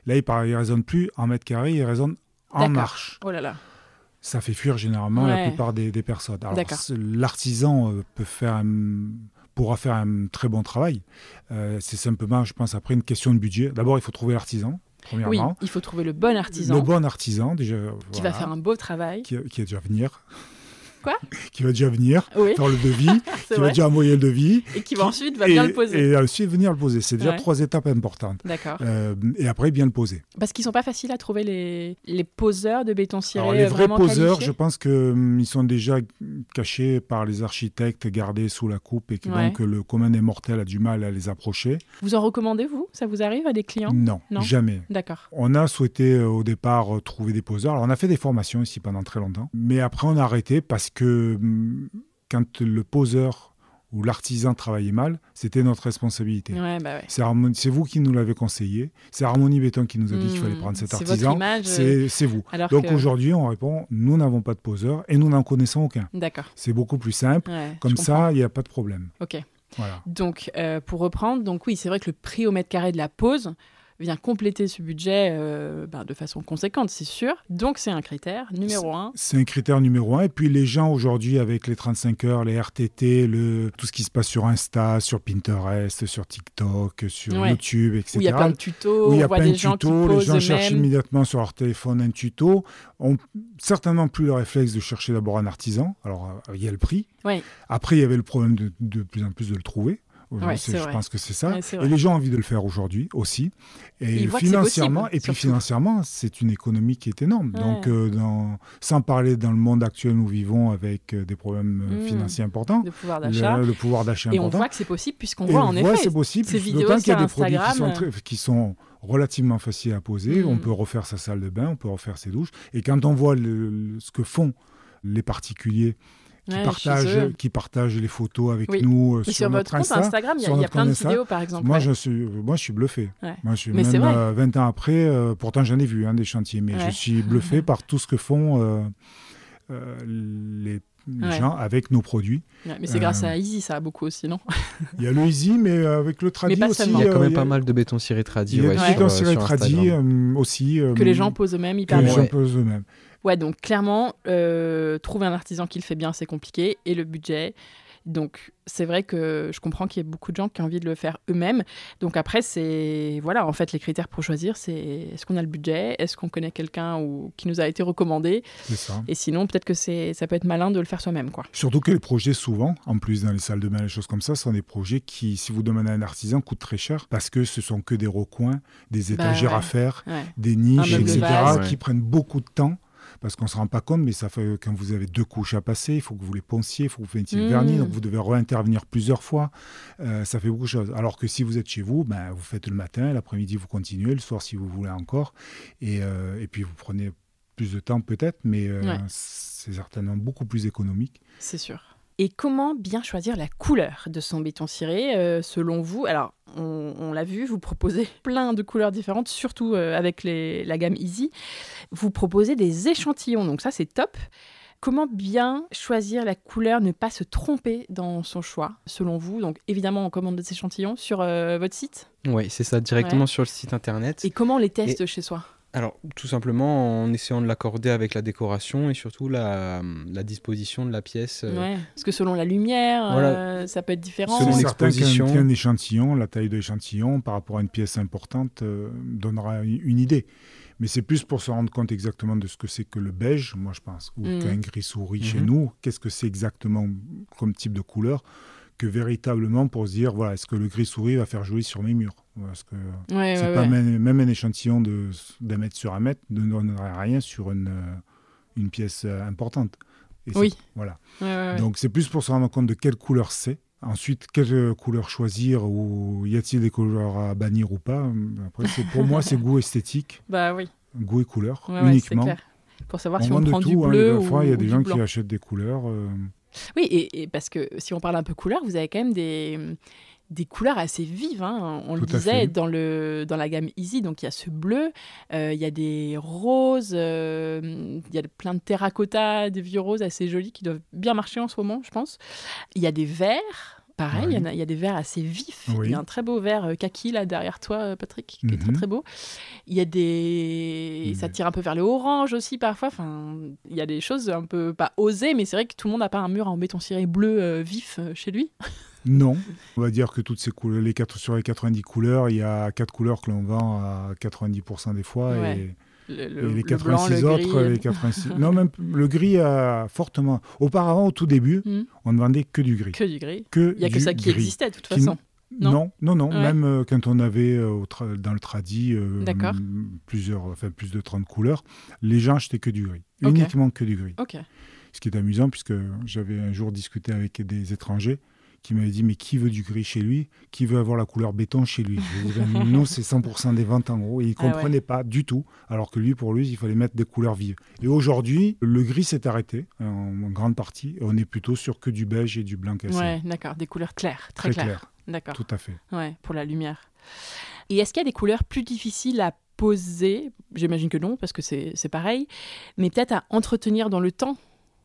Là, il ne raisonne plus en mètre carré, il raisonne en marche. Oh là là. Ça fait fuir généralement la plupart des, personnes. L'artisan euh, peut faire pourra faire un très bon travail. Euh, c'est simplement, je pense, après une question de budget. D'abord, il faut trouver l'artisan. Oui, il faut trouver le bon artisan. Le bon artisan, déjà. Qui va faire un beau travail. Qui, qui va déjà venir. Quoi Qui va déjà venir faire le devis, qui va déjà envoyer le devis. Et qui va ensuite va bien le poser. Et ensuite venir le poser. C'est déjà trois étapes importantes. D'accord. Euh, et après, bien le poser. Parce qu'ils sont pas faciles à trouver les, les poseurs de béton ciré. Alors, les vrais poseurs, je pense qu'ils hum, sont déjà cachés par les architectes, gardés sous la coupe et que donc le commun des mortels a du mal à les approcher. Vous en recommandez, vous? Ça vous arrive à des clients? Non, non, jamais. D'accord. On a souhaité euh, au départ euh, trouver des poseurs. Alors, on a fait des formations ici pendant très longtemps. Mais après, on a arrêté parce que hum, quand le poseur ou l'artisan travaillait mal, c'était notre responsabilité. Bah c'est vous qui nous l'avez conseillé. C'est Harmonie Béton qui nous a dit qu'il fallait hmm. prendre cet artisan. Euh, c'est vous. Donc aujourd'hui, on répond nous n'avons pas de poseur et nous n'en connaissons aucun. D'accord. C'est beaucoup plus simple. Comme ça, il n'y a pas de problème. Ok. Donc, euh, pour reprendre, donc oui, c'est vrai que le prix au mètre carré de la pose, vient compléter ce budget euh, ben, de façon conséquente, c'est sûr. Donc c'est un critère numéro un. C'est un critère numéro un. Et puis les gens aujourd'hui avec les 35 heures, les RTT, le, tout ce qui se passe sur Insta, sur Pinterest, sur TikTok, sur YouTube, etc. Où il y a plein de tutos, où il y a plein de tutos, les gens cherchent immédiatement sur leur téléphone un tuto, ont certainement plus le réflexe de chercher d'abord un artisan. Alors euh, il y a le prix. Après il y avait le problème de, de plus en plus de le trouver je pense que c'est ça. et les gens ont envie de le faire aujourd'hui aussi. Et, financièrement, et puis financièrement, c'est une économie qui est énorme. Donc, euh, dans, sans parler dans le monde actuel où nous vivons avec euh, des problèmes euh, mmh. financiers importants, le pouvoir d'achat, le, pouvoir d'achat important. Et on voit que c'est possible puisqu'on voit en effet c'est possible. Ces vidéos qu'il y a des produits qui sont, qui sont relativement faciles à poser. On mmh. peut refaire sa salle de bain, on peut refaire ses douches. Et quand on voit ce que font les particuliers qui, partagent, qui partagent les photos avec nous euh, sur, sur, votre compte Instagram. Il y, a plein de vidéos, par exemple. Moi, je, suis, moi je suis bluffé. Moi, je suis mais même 20 euh, ans après, euh, pourtant j'en ai vu hein, des chantiers, mais je suis bluffé par tout ce que font les gens avec nos produits. mais c'est grâce à Easy, ça a beaucoup aussi, non? Il y a le Easy, mais avec le Tradi aussi. Il y a quand même pas mal de béton ciré Tradi. Il y a du béton ciré Tradi aussi. que les gens posent eux-mêmes hyper bien. Que les gens posent eux-mêmes. Ouais, donc clairement, euh, trouver un artisan qui le fait bien, c'est compliqué. Et le budget. Donc, c'est vrai que je comprends qu'il y ait beaucoup de gens qui ont envie de le faire eux-mêmes. Donc, après, c'est. Voilà, en fait, les critères pour choisir, c'est est-ce qu'on a le budget? Est-ce qu'on connaît quelqu'un ou... qui nous a été recommandé? Ça. Et sinon, peut-être que ça peut être malin de le faire soi-même. quoi. Surtout que les projets, souvent, en plus dans les salles de bain, les choses comme ça, sont des projets qui, si vous demandez à un artisan, coûtent très cher parce que ce sont que des recoins, des bah étagères à faire, des niches, etc., qui prennent beaucoup de temps parce qu'on ne se rend pas compte, mais ça fait quand vous avez deux couches à passer, il faut que vous les ponciez, il faut que vous fassiez le vernis, donc mmh. vous devez réintervenir plusieurs fois. Euh, ça fait beaucoup de choses. Alors que si vous êtes chez vous, ben, vous faites le matin, l'après-midi vous continuez, le soir si vous voulez encore, et, euh, et puis vous prenez plus de temps peut-être, mais c'est certainement beaucoup plus économique. C'est sûr. Et comment bien choisir la couleur de son béton ciré euh, selon vous? Alors, on, l'a vu, vous proposez plein de couleurs différentes, surtout euh, avec la gamme Easy. Vous proposez des échantillons, donc ça c'est top. Comment bien choisir la couleur, ne pas se tromper dans son choix, selon vous? Donc évidemment, on commande des échantillons sur euh, votre site? Oui, c'est ça, directement sur le site internet. Et comment on les teste chez soi? Alors, tout simplement en essayant de l'accorder avec la décoration et surtout la, disposition de la pièce. Euh. Ouais, parce que selon la lumière, euh, ça peut être différent. Selon l'exposition. Un échantillon, la taille de l'échantillon par rapport à une pièce importante euh, donnera une idée. Mais c'est plus pour se rendre compte exactement de ce que c'est que le beige, moi je pense, ou mm. qu'un gris souris chez mhm. nous. Qu'est-ce que c'est exactement comme type de couleur? Que véritablement pour se dire voilà, est-ce que le gris souris va faire joli sur mes murs Parce que c'est pas Même, un échantillon d'un mètre sur un mètre ne donnerait rien sur une, euh, une pièce euh, importante. oui. Voilà. Donc c'est plus pour se rendre compte de quelle couleur c'est. Ensuite, quelle couleur choisir ou y a-t-il des couleurs à bannir ou pas Après, pour moi, c'est goût esthétique. Bah oui. Goût et couleur uniquement. Clair. Pour savoir si on prend du hein. bleu il y a des gens qui achètent des couleurs. Euh, oui, et, parce que si on parle un peu couleur, vous avez quand même des, des couleurs assez vives. Hein. On le disait dans, le, dans la gamme Easy, donc il y a ce bleu, euh, il y a des roses, euh, il y a plein de terracotta, des vieux roses assez jolis qui doivent bien marcher en ce moment, je pense. Il y a des verts. Pareil, il, y a, des verts assez vifs. Il y a un très beau vert euh, kaki là derrière toi, Patrick, qui est très mhm. très beau. Il y a des. Ça tire un peu vers le orange aussi parfois. Enfin, il y a des choses un peu pas osées, mais c'est vrai que tout le monde n'a pas un mur en béton ciré bleu euh, vif euh, chez lui. Non, on va dire que toutes ces couleurs, les quatre, sur les 90 couleurs, il y a quatre couleurs que l'on vend à 90% des fois. Et le, les 86 autres, les 86. non, même le gris a fortement. Auparavant, au tout début, hmm. on ne vendait que du gris. Que du gris. Il n'y a que ça qui existait de toute façon. Non, non, non. Même euh, quand on avait euh, dans le tradi euh, plusieurs, enfin plus de 30 couleurs, les gens achetaient que du gris, uniquement que du gris. Ce qui est amusant puisque j'avais un jour discuté avec des étrangers qui m'avait dit mais qui veut du gris chez lui? Qui veut avoir la couleur béton chez lui? Nous, c'est 100% des ventes en gros. Et il ne ah comprenait pas du tout. Alors que lui, pour lui, il fallait mettre des couleurs vives. Et aujourd'hui, le gris s'est arrêté en, grande partie. Et on est plutôt sur que du beige et du blanc cassé. Ouais, d'accord. Des couleurs claires, très, claires. D'accord. Tout à fait. Ouais, pour la lumière. Et est-ce qu'il y a des couleurs plus difficiles à poser? J'imagine que non, parce que c'est pareil. Mais peut-être à entretenir dans le temps?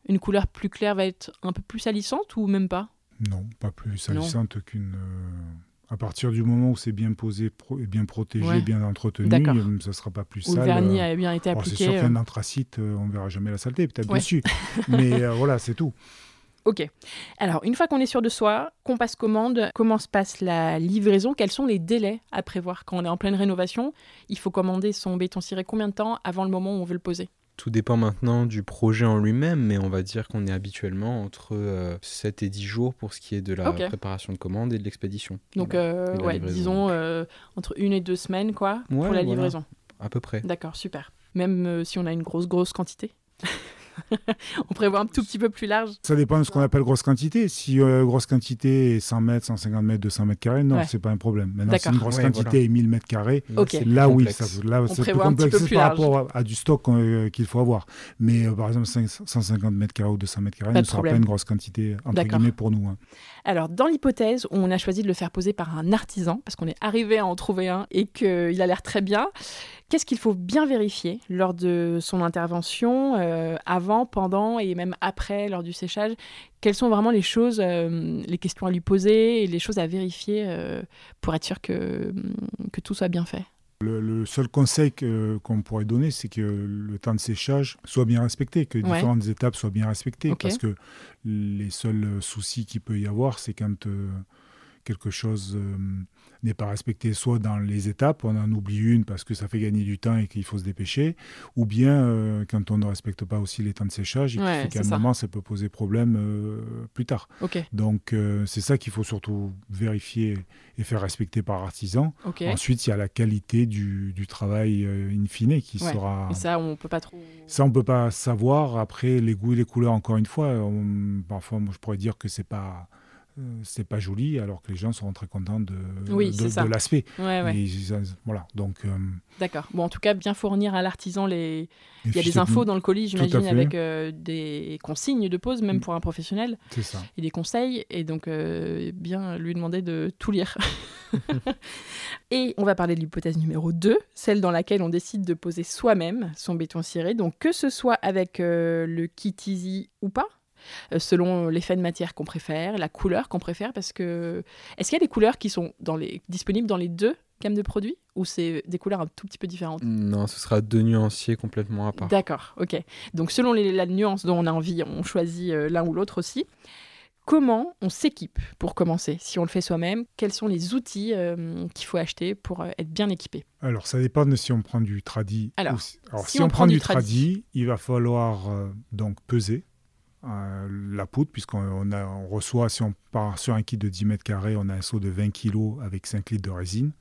Une couleur plus claire va être un peu plus salissante ou même pas? Non, pas plus salissante qu'une. Euh, à partir du moment où c'est bien posé, et bien protégé, bien entretenu, euh, ça ne sera pas plus sale. le vernis a bien été appliqué. C'est sûr qu'un anthracite, on ne verra jamais la saleté, peut-être dessus. Mais voilà, c'est tout. Ok. Alors, une fois qu'on est sûr de soi, qu'on passe commande, comment se passe la livraison? Quels sont les délais à prévoir? Quand on est en pleine rénovation Il faut commander son béton ciré combien de temps avant le moment où on veut le poser? Tout dépend maintenant du projet en lui-même, mais on va dire qu'on est habituellement entre 7 euh, et 10 jours pour ce qui est de la préparation de commande et de l'expédition. Donc, euh, ouais, disons euh, entre une et deux semaines, quoi, pour la livraison. à peu près. D'accord, super. Même si on a une grosse, grosse quantité on prévoit un tout petit peu plus large. Ça dépend de ce qu'on appelle grosse quantité. Si euh, grosse quantité est 100 mètres, 150 mètres, 200 mètres carrés, non, c'est pas un problème. Maintenant, si une grosse quantité est 1000 mètres carrés, là oui, ça, là c'est plus complexe par rapport à, du stock euh, qu'il faut avoir. Mais euh, par exemple, 150 mètres carrés ou 200 mètres carrés ne sera pas une grosse quantité entre guillemets pour nous. Hein. Alors, dans l'hypothèse où on a choisi de le faire poser par un artisan, parce qu'on est arrivé à en trouver un et qu'il a l'air très bien, qu'est-ce qu'il faut bien vérifier lors de son intervention, euh, avant, pendant et même après, lors du séchage? Quelles sont vraiment les choses, euh, les questions à lui poser et les choses à vérifier euh, pour être sûr que, que tout soit bien fait? Le, seul conseil qu'on pourrait donner, c'est que le temps de séchage soit bien respecté, que différentes étapes soient bien respectées, parce que les seuls soucis qu'il peut y avoir, c'est quand quelque chose n'est pas respecté soit dans les étapes, on en oublie une parce que ça fait gagner du temps et qu'il faut se dépêcher, ou bien euh, quand on ne respecte pas aussi les temps de séchage et ouais, qu'à un moment ça peut poser problème euh, plus tard. Donc euh, c'est ça qu'il faut surtout vérifier et faire respecter par artisan. Ensuite il y a la qualité du, du travail in fine qui sera... Et ça on peut pas trop... Ça on peut pas savoir. Après les goûts et les couleurs encore une fois, parfois moi, je pourrais dire que c'est pas c'est pas joli, alors que les gens sont très contents de, de, l'aspect. voilà, donc. D'accord. Bon, en tout cas, bien fournir à l'artisan les. Il y a des infos dans le colis, j'imagine, avec des consignes de pose, même mm. pour un professionnel. C'est ça. Et des conseils, et donc bien lui demander de tout lire. et on va parler de l'hypothèse numéro 2, celle dans laquelle on décide de poser soi-même son béton ciré, donc que ce soit avec le kit easy ou pas euh, selon l'effet de matière qu'on préfère, la couleur qu'on préfère, parce que est-ce qu'il y a des couleurs qui sont dans les... disponibles dans les deux gammes de produits ou c'est des couleurs un tout petit peu différentes? Non, ce sera deux nuanciers complètement à part. D'accord, ok. Donc selon les, la nuance dont on a envie, on choisit euh, l'un ou l'autre aussi. Comment on s'équipe pour commencer? Si on le fait soi-même, quels sont les outils euh, qu'il faut acheter pour être bien équipé? Alors ça dépend de si on prend du tradi. Alors, si, on, prend, du tradi, il va falloir donc peser euh, la poudre, puisqu'on on reçoit, si on part sur un kit de 10 mètres carrés, on a un seau de 20 kg avec 5 litres de résine.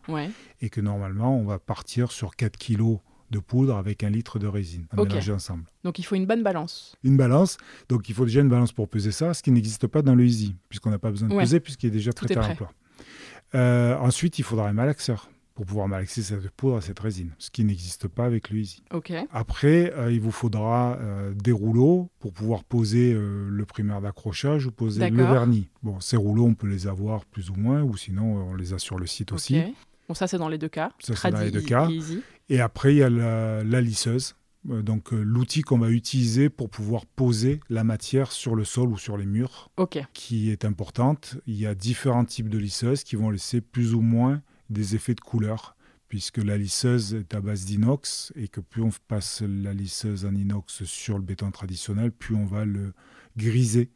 Et que normalement, on va partir sur 4 kg de poudre avec un litre de résine ensemble. Donc il faut une bonne balance. Une balance. Donc il faut déjà une balance pour peser ça, ce qui n'existe pas dans le Easy, puisqu'on n'a pas besoin de peser, puisqu'il est déjà prêt à l'emploi. Euh, ensuite, il faudra un malaxeur pour pouvoir malaxer cette poudre à cette résine, ce qui n'existe pas avec le Easy. Après, euh, il vous faudra euh, des rouleaux pour pouvoir poser euh, le primaire d'accrochage ou poser le vernis. Bon, ces rouleaux, on peut les avoir plus ou moins, ou sinon on les a sur le site aussi. Bon, ça c'est dans les deux cas. Ça c'est dans les deux cas. Et après, il y a la, lisseuse. Donc l'outil qu'on va utiliser pour pouvoir poser la matière sur le sol ou sur les murs, qui est importante. Il y a différents types de lisseuses qui vont laisser plus ou moins des effets de couleur, puisque la lisseuse est à base d'inox et que plus on passe la lisseuse en inox sur le béton traditionnel, plus on va le griser.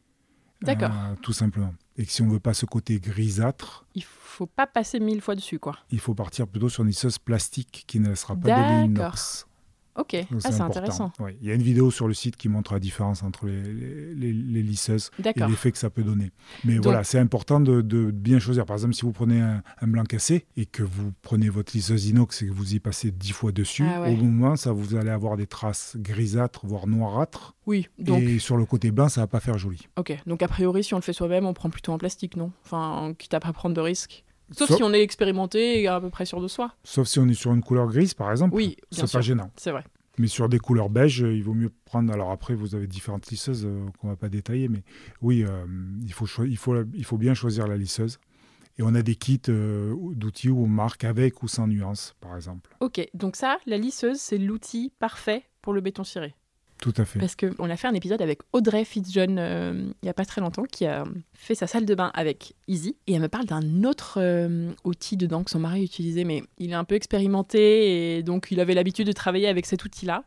D'accord. Euh, tout simplement. Et que si on veut pas ce côté grisâtre. Il faut pas passer mille fois dessus, quoi. Il faut partir plutôt sur une lisseuse plastique qui ne laissera pas de l'inox. Ok, ah, c'est intéressant. Il y a une vidéo sur le site qui montre la différence entre les, les, lisseuses et l'effet que ça peut donner. Mais voilà, c'est important de, bien choisir. Par exemple, si vous prenez un, blanc cassé et que vous prenez votre lisseuse inox et que vous y passez dix fois dessus, ah au moment, ça vous allez avoir des traces grisâtres, voire noirâtres. Oui. Donc... Et sur le côté bain, ça va pas faire joli. Ok, donc a priori, si on le fait soi-même, on prend plutôt en plastique, non? Enfin, quitte à pas prendre de risques. Sauf, si on est expérimenté et à peu près sûr de soi. Sauf si on est sur une couleur grise, par exemple. Oui, c'est pas gênant. C'est vrai. Mais sur des couleurs beige, il vaut mieux prendre. Alors après, vous avez différentes lisseuses qu'on euh, qu'on va pas détailler, mais oui, euh, il, faut il, faut, il faut bien choisir la lisseuse. Et on a des kits euh, d'outils où on marque avec ou sans nuance, par exemple. Ok, donc ça, la lisseuse, c'est l'outil parfait pour le béton ciré. Tout à fait. Parce qu'on a fait un épisode avec Audrey Fitzjohn euh, il n'y a pas très longtemps qui a fait sa salle de bain avec Easy. Et elle me parle d'un autre euh, outil dedans que son mari utilisait, mais il est un peu expérimenté et donc il avait l'habitude de travailler avec cet outil-là.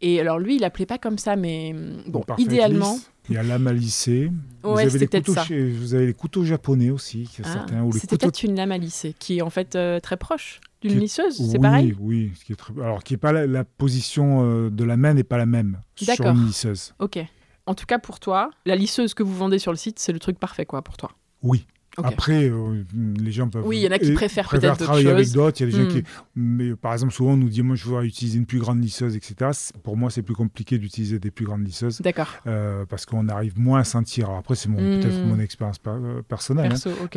Et alors lui, il l'appelait pas comme ça, mais bon, idéalement. Il y a la malissée. vous, avez les couteaux vous avez les couteaux japonais aussi. Ah, C'était peut-être une lame à lisser, qui est en fait euh, très proche d'une lisseuse, c'est pareil Oui, qui est très... alors qui est pas la, position euh, de la main n'est pas la même sur une lisseuse. Ok. En tout cas pour toi, la lisseuse que vous vendez sur le site, c'est le truc parfait quoi pour toi. Oui. Après, euh, les gens peuvent. Oui, il y en a qui préfèrent, peut-être travailler avec d'autres. Il y a des gens qui. Hmm. Mais par exemple, souvent, on nous dit moi, je veux utiliser une plus grande lisseuse, etc. Pour moi, c'est plus compliqué d'utiliser des plus grandes lisseuses. D'accord. Euh, parce qu'on arrive moins à sentir. Alors après, c'est mon, peut-être hmm. mon expérience euh, personnelle. Hein. Perso, ok.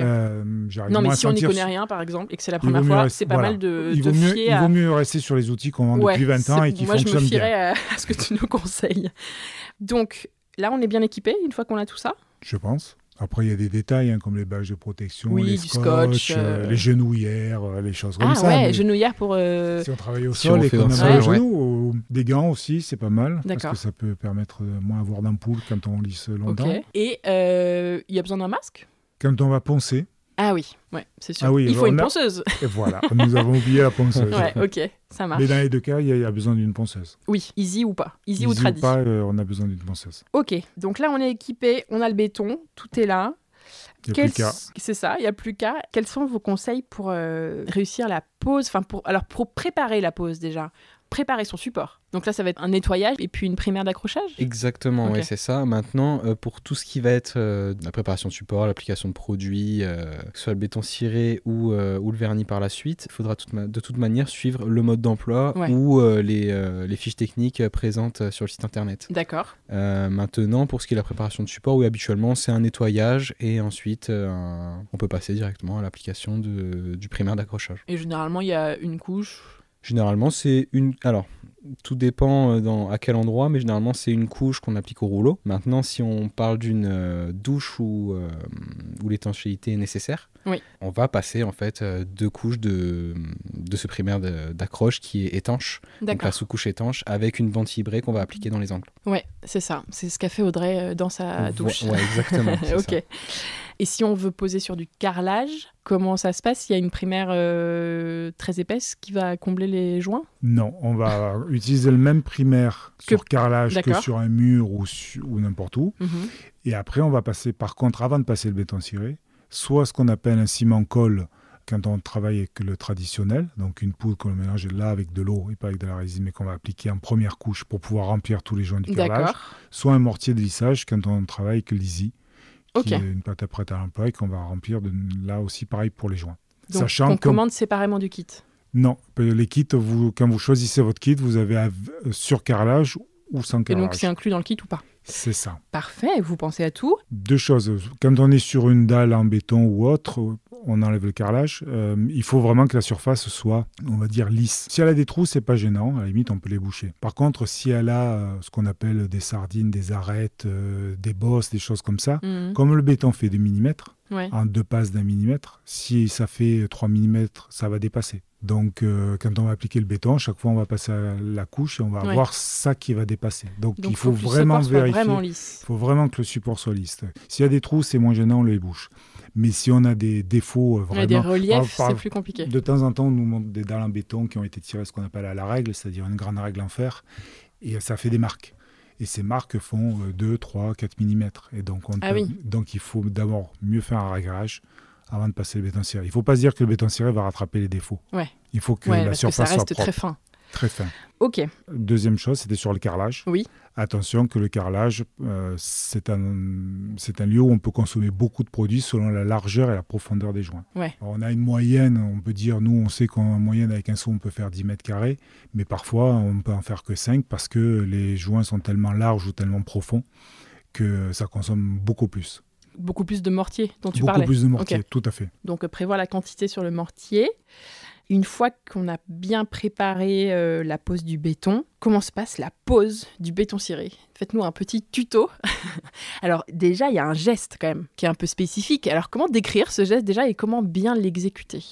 non, mais si on n'y connaît rien, par exemple, et que c'est la première fois, c'est pas mal de. Il vaut, mieux, il vaut mieux rester sur les outils qu'on vend depuis 20 ans et qui fonctionnent bien. Moi, je me fierais à ce que tu nous conseilles. Donc, là, on est bien équipé une fois qu'on a tout ça? Je pense. Après, il y a des détails hein, comme les badges de protection, les scotch, euh, euh. les genouillères, euh, les choses comme ah, ça. Ah ouais, genouillères pour. Si on travaille au sol et qu'on a mal genoux, des gants aussi, c'est pas mal. Parce que ça peut permettre de moins avoir d'ampoule quand on lisse longtemps. Et il y a besoin d'un masque? Quand on va poncer. Ah oui, ouais, c'est sûr. Ah il faut une ponceuse. Et voilà, nous avons oublié la ponceuse. ouais, ok, ça marche. Mais dans les deux cas, il y, a besoin d'une ponceuse. Oui, easy ou pas. Easy, ou tradi. ou pas, euh, on a besoin d'une ponceuse. Ok, donc là, on est équipé, on a le béton, tout est là. Il n'y a plus qu'à. C'est ça, il n'y a plus qu'à. Quels sont vos conseils pour euh, réussir la pose enfin pour... Alors, pour préparer la pose déjà? Préparer son support. Donc là, ça va être un nettoyage et puis une primaire d'accrochage Exactement, oui, c'est ça. Maintenant, euh, pour tout ce qui va être euh, la préparation de support, l'application de produits, euh, que ce soit le béton ciré ou, ou le vernis par la suite, il faudra de toute manière suivre le mode d'emploi ou les, les, fiches techniques présentes sur le site internet. D'accord. maintenant, pour ce qui est la préparation de support, oui, habituellement, c'est un nettoyage et ensuite, on peut passer directement à l'application du primaire d'accrochage. Et généralement, il y a une couche Généralement, c'est une. Alors, tout dépend euh, dans, à quel endroit, mais généralement c'est une couche qu'on applique au rouleau. Maintenant, si on parle d'une euh, douche où, euh, où l'étanchéité est nécessaire, on va passer en fait deux couches de, de ce primaire d'accroche qui est étanche, donc la sous-couche étanche, avec une bande fibrée qu'on va appliquer dans les angles. Oui, c'est ça. C'est ce qu'a fait Audrey dans sa douche. Oui, exactement. ok. Et si on veut poser sur du carrelage, comment ça se passe? Il y a une primaire euh, très épaisse qui va combler les joints? Non, on va utiliser le même primaire sur carrelage que sur un mur ou, ou n'importe où. Mhm. Et après, on va passer, par contre, avant de passer le béton ciré, soit ce qu'on appelle un ciment colle quand on travaille avec le traditionnel, donc une poudre qu'on mélange là avec de l'eau et pas avec de la résine, mais qu'on va appliquer en première couche pour pouvoir remplir tous les joints du carrelage, soit un mortier de lissage quand on travaille avec l'ISI qui est une pâte à prête à l'emploi et qu'on va remplir de, là aussi pareil pour les joints. Donc Sachant on commande séparément du kit Non, les kits, vous, quand vous choisissez votre kit, vous avez euh, sur carrelage ou sans carrelage. Et donc c'est inclus dans le kit ou pas? C'est ça. Parfait, vous pensez à tout? Deux choses. Quand on est sur une dalle en béton ou autre, on enlève le carrelage. Euh, il faut vraiment que la surface soit, on va dire, lisse. Si elle a des trous, c'est pas gênant. À la limite, on peut les boucher. Par contre, si elle a euh, ce qu'on appelle des sardines, des arêtes, euh, des bosses, des choses comme ça, mhm. comme le béton fait des millimètres, en deux passes d'un millimètre, si ça fait 3 millimètres, ça va dépasser. Donc, quand on va appliquer le béton, chaque fois, on va passer à la couche et on va avoir ça qui va dépasser. Donc, il faut, vraiment vérifier. Il faut vraiment que le support soit lisse. S'il y a des trous, c'est moins gênant, on les bouche. Mais si on a des défauts euh, vraiment... des reliefs, c'est plus compliqué. De temps en temps, on nous montre des dalles en béton qui ont été tirées ce qu'on appelle à la règle, c'est-à-dire une grande règle en fer, et ça fait des marques. Et ces marques font 2, 3, 4 mm. Et donc, on ah donc il faut d'abord mieux faire un réglage avant de passer le béton ciré. Il ne faut pas se dire que le béton ciré va rattraper les défauts. Ouais. Il faut que la surface que ça reste très fin. Très fin. Ok. Deuxième chose, c'était sur le carrelage. Oui. Attention que le carrelage, euh, c'est un, un lieu où on peut consommer beaucoup de produits selon la largeur et la profondeur des joints. Ouais. on a une moyenne, on peut dire, nous, on sait qu'en moyenne, avec un seau, on peut faire 10 mètres carrés, mais parfois, on peut en faire que 5 parce que les joints sont tellement larges ou tellement profonds que ça consomme beaucoup plus. Beaucoup plus de mortier dont tu beaucoup parlais. Beaucoup plus de mortier, tout à fait. Donc, prévoir la quantité sur le mortier. Une fois qu'on a bien préparé euh, la pose du béton, comment se passe la pose du béton ciré? Faites-nous un petit tuto. Alors déjà, il y a un geste quand même qui est un peu spécifique. Alors comment décrire ce geste déjà et comment bien l'exécuter?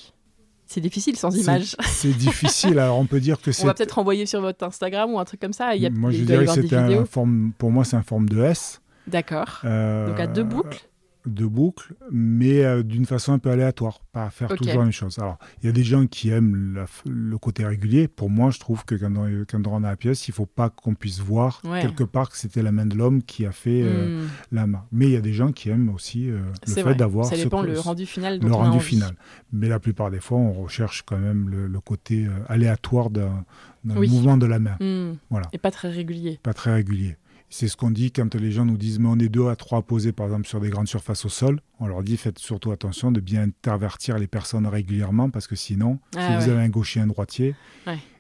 C'est difficile sans image. C'est difficile. Alors on peut dire que c'est. On va peut-être envoyer sur votre Instagram ou un truc comme ça. Il y a, moi je dirais que c'est un forme. Pour moi, c'est un forme de S. D'accord. Euh, Donc à deux boucles de boucle, mais euh, d'une façon un peu aléatoire, pas faire toujours la même chose. Alors, il y a des gens qui aiment le côté régulier. Pour moi, je trouve que quand on, quand on dans la pièce, il ne faut pas qu'on puisse voir quelque part que c'était la main de l'homme qui a fait euh, hmm. la main. Mais il y a des gens qui aiment aussi euh, le fait d'avoir. Ça dépend le rendu final. le rendu final. Mais la plupart des fois, on recherche quand même le, côté aléatoire d'un mouvement de la main. Hmm. Voilà. Et pas très régulier. Pas très régulier. C'est ce qu'on dit quand les gens nous disent mais on est deux à trois posés par exemple sur des grandes surfaces au sol. On leur dit faites surtout attention de bien intervertir les personnes régulièrement parce que sinon, ah si vous avez un gaucher et un droitier,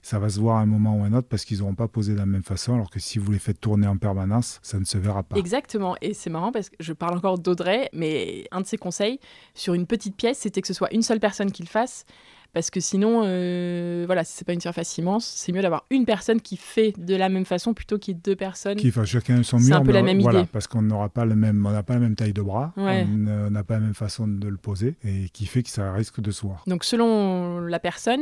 ça va se voir à un moment ou à un autre parce qu'ils n'auront pas posé de la même façon alors que si vous les faites tourner en permanence, ça ne se verra pas. Exactement. Et c'est marrant parce que je parle encore d'Audrey, mais un de ses conseils sur une petite pièce, c'était que ce soit une seule personne qui le fasse parce que sinon, euh, voilà, si c'est pas une surface immense, c'est mieux d'avoir une personne qui fait de la même façon plutôt qu'il y ait deux personnes. Qui fasse chacun son mur. C'est un peu la même voilà, idée. Parce qu'on n'aura pas le même, on n'a pas la même taille de bras, on n'a pas la même façon de le poser, et qui fait que ça risque de se voir. Donc selon la personne,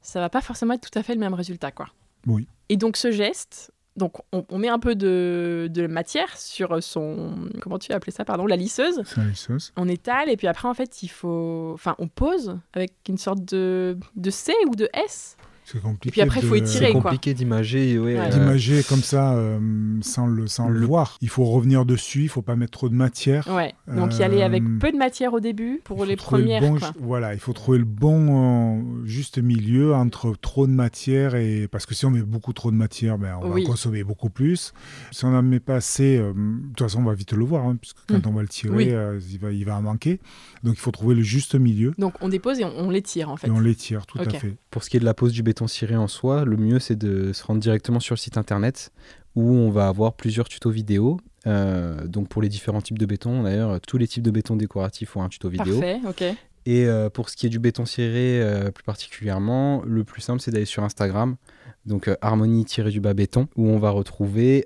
ça va pas forcément être tout à fait le même résultat, quoi. Oui. Et donc ce geste, donc on, met un peu de, matière sur son comment tu as appelé ça pardon la lisseuse. La lisseuse. On étale et puis après en fait il faut enfin on pose avec une sorte de, de C ou de S. C'est compliqué. Et puis après, il faut étirer, C'est quoi. compliqué d'imager. Ouais, Ouais. euh, D'imager comme ça euh, sans, le, sans le Le- voir. Il faut revenir dessus, il faut pas mettre trop de matière. Ouais. Donc y aller avec Euh, peu de matière au début pour les le premières. bon- quoi. voilà, il faut trouver le bon euh, juste milieu entre trop de matière et parce que si on met beaucoup trop de matière, ben, on Oui. va consommer beaucoup plus. Si on n'en met pas assez, euh, de toute façon, on va vite le voir, hein, puisque quand Mm. on va le tirer, Oui. euh, il, va, il va en manquer. Donc il faut trouver le juste milieu Donc on dépose et on, on l'étire en fait. et on l'étire, tout à fait. Pour ce qui est de la pose du béton ciré en soi, le mieux c'est de se rendre directement sur le site internet où on va avoir plusieurs tutos vidéo. Euh, donc pour les différents types de béton, d'ailleurs, tous les types de béton décoratif ont un tuto vidéo. Parfait, ok. Et euh, pour ce qui est du béton ciré euh, plus particulièrement, le plus simple c'est d'aller sur Instagram, donc harmonie-du-bas béton, où on va retrouver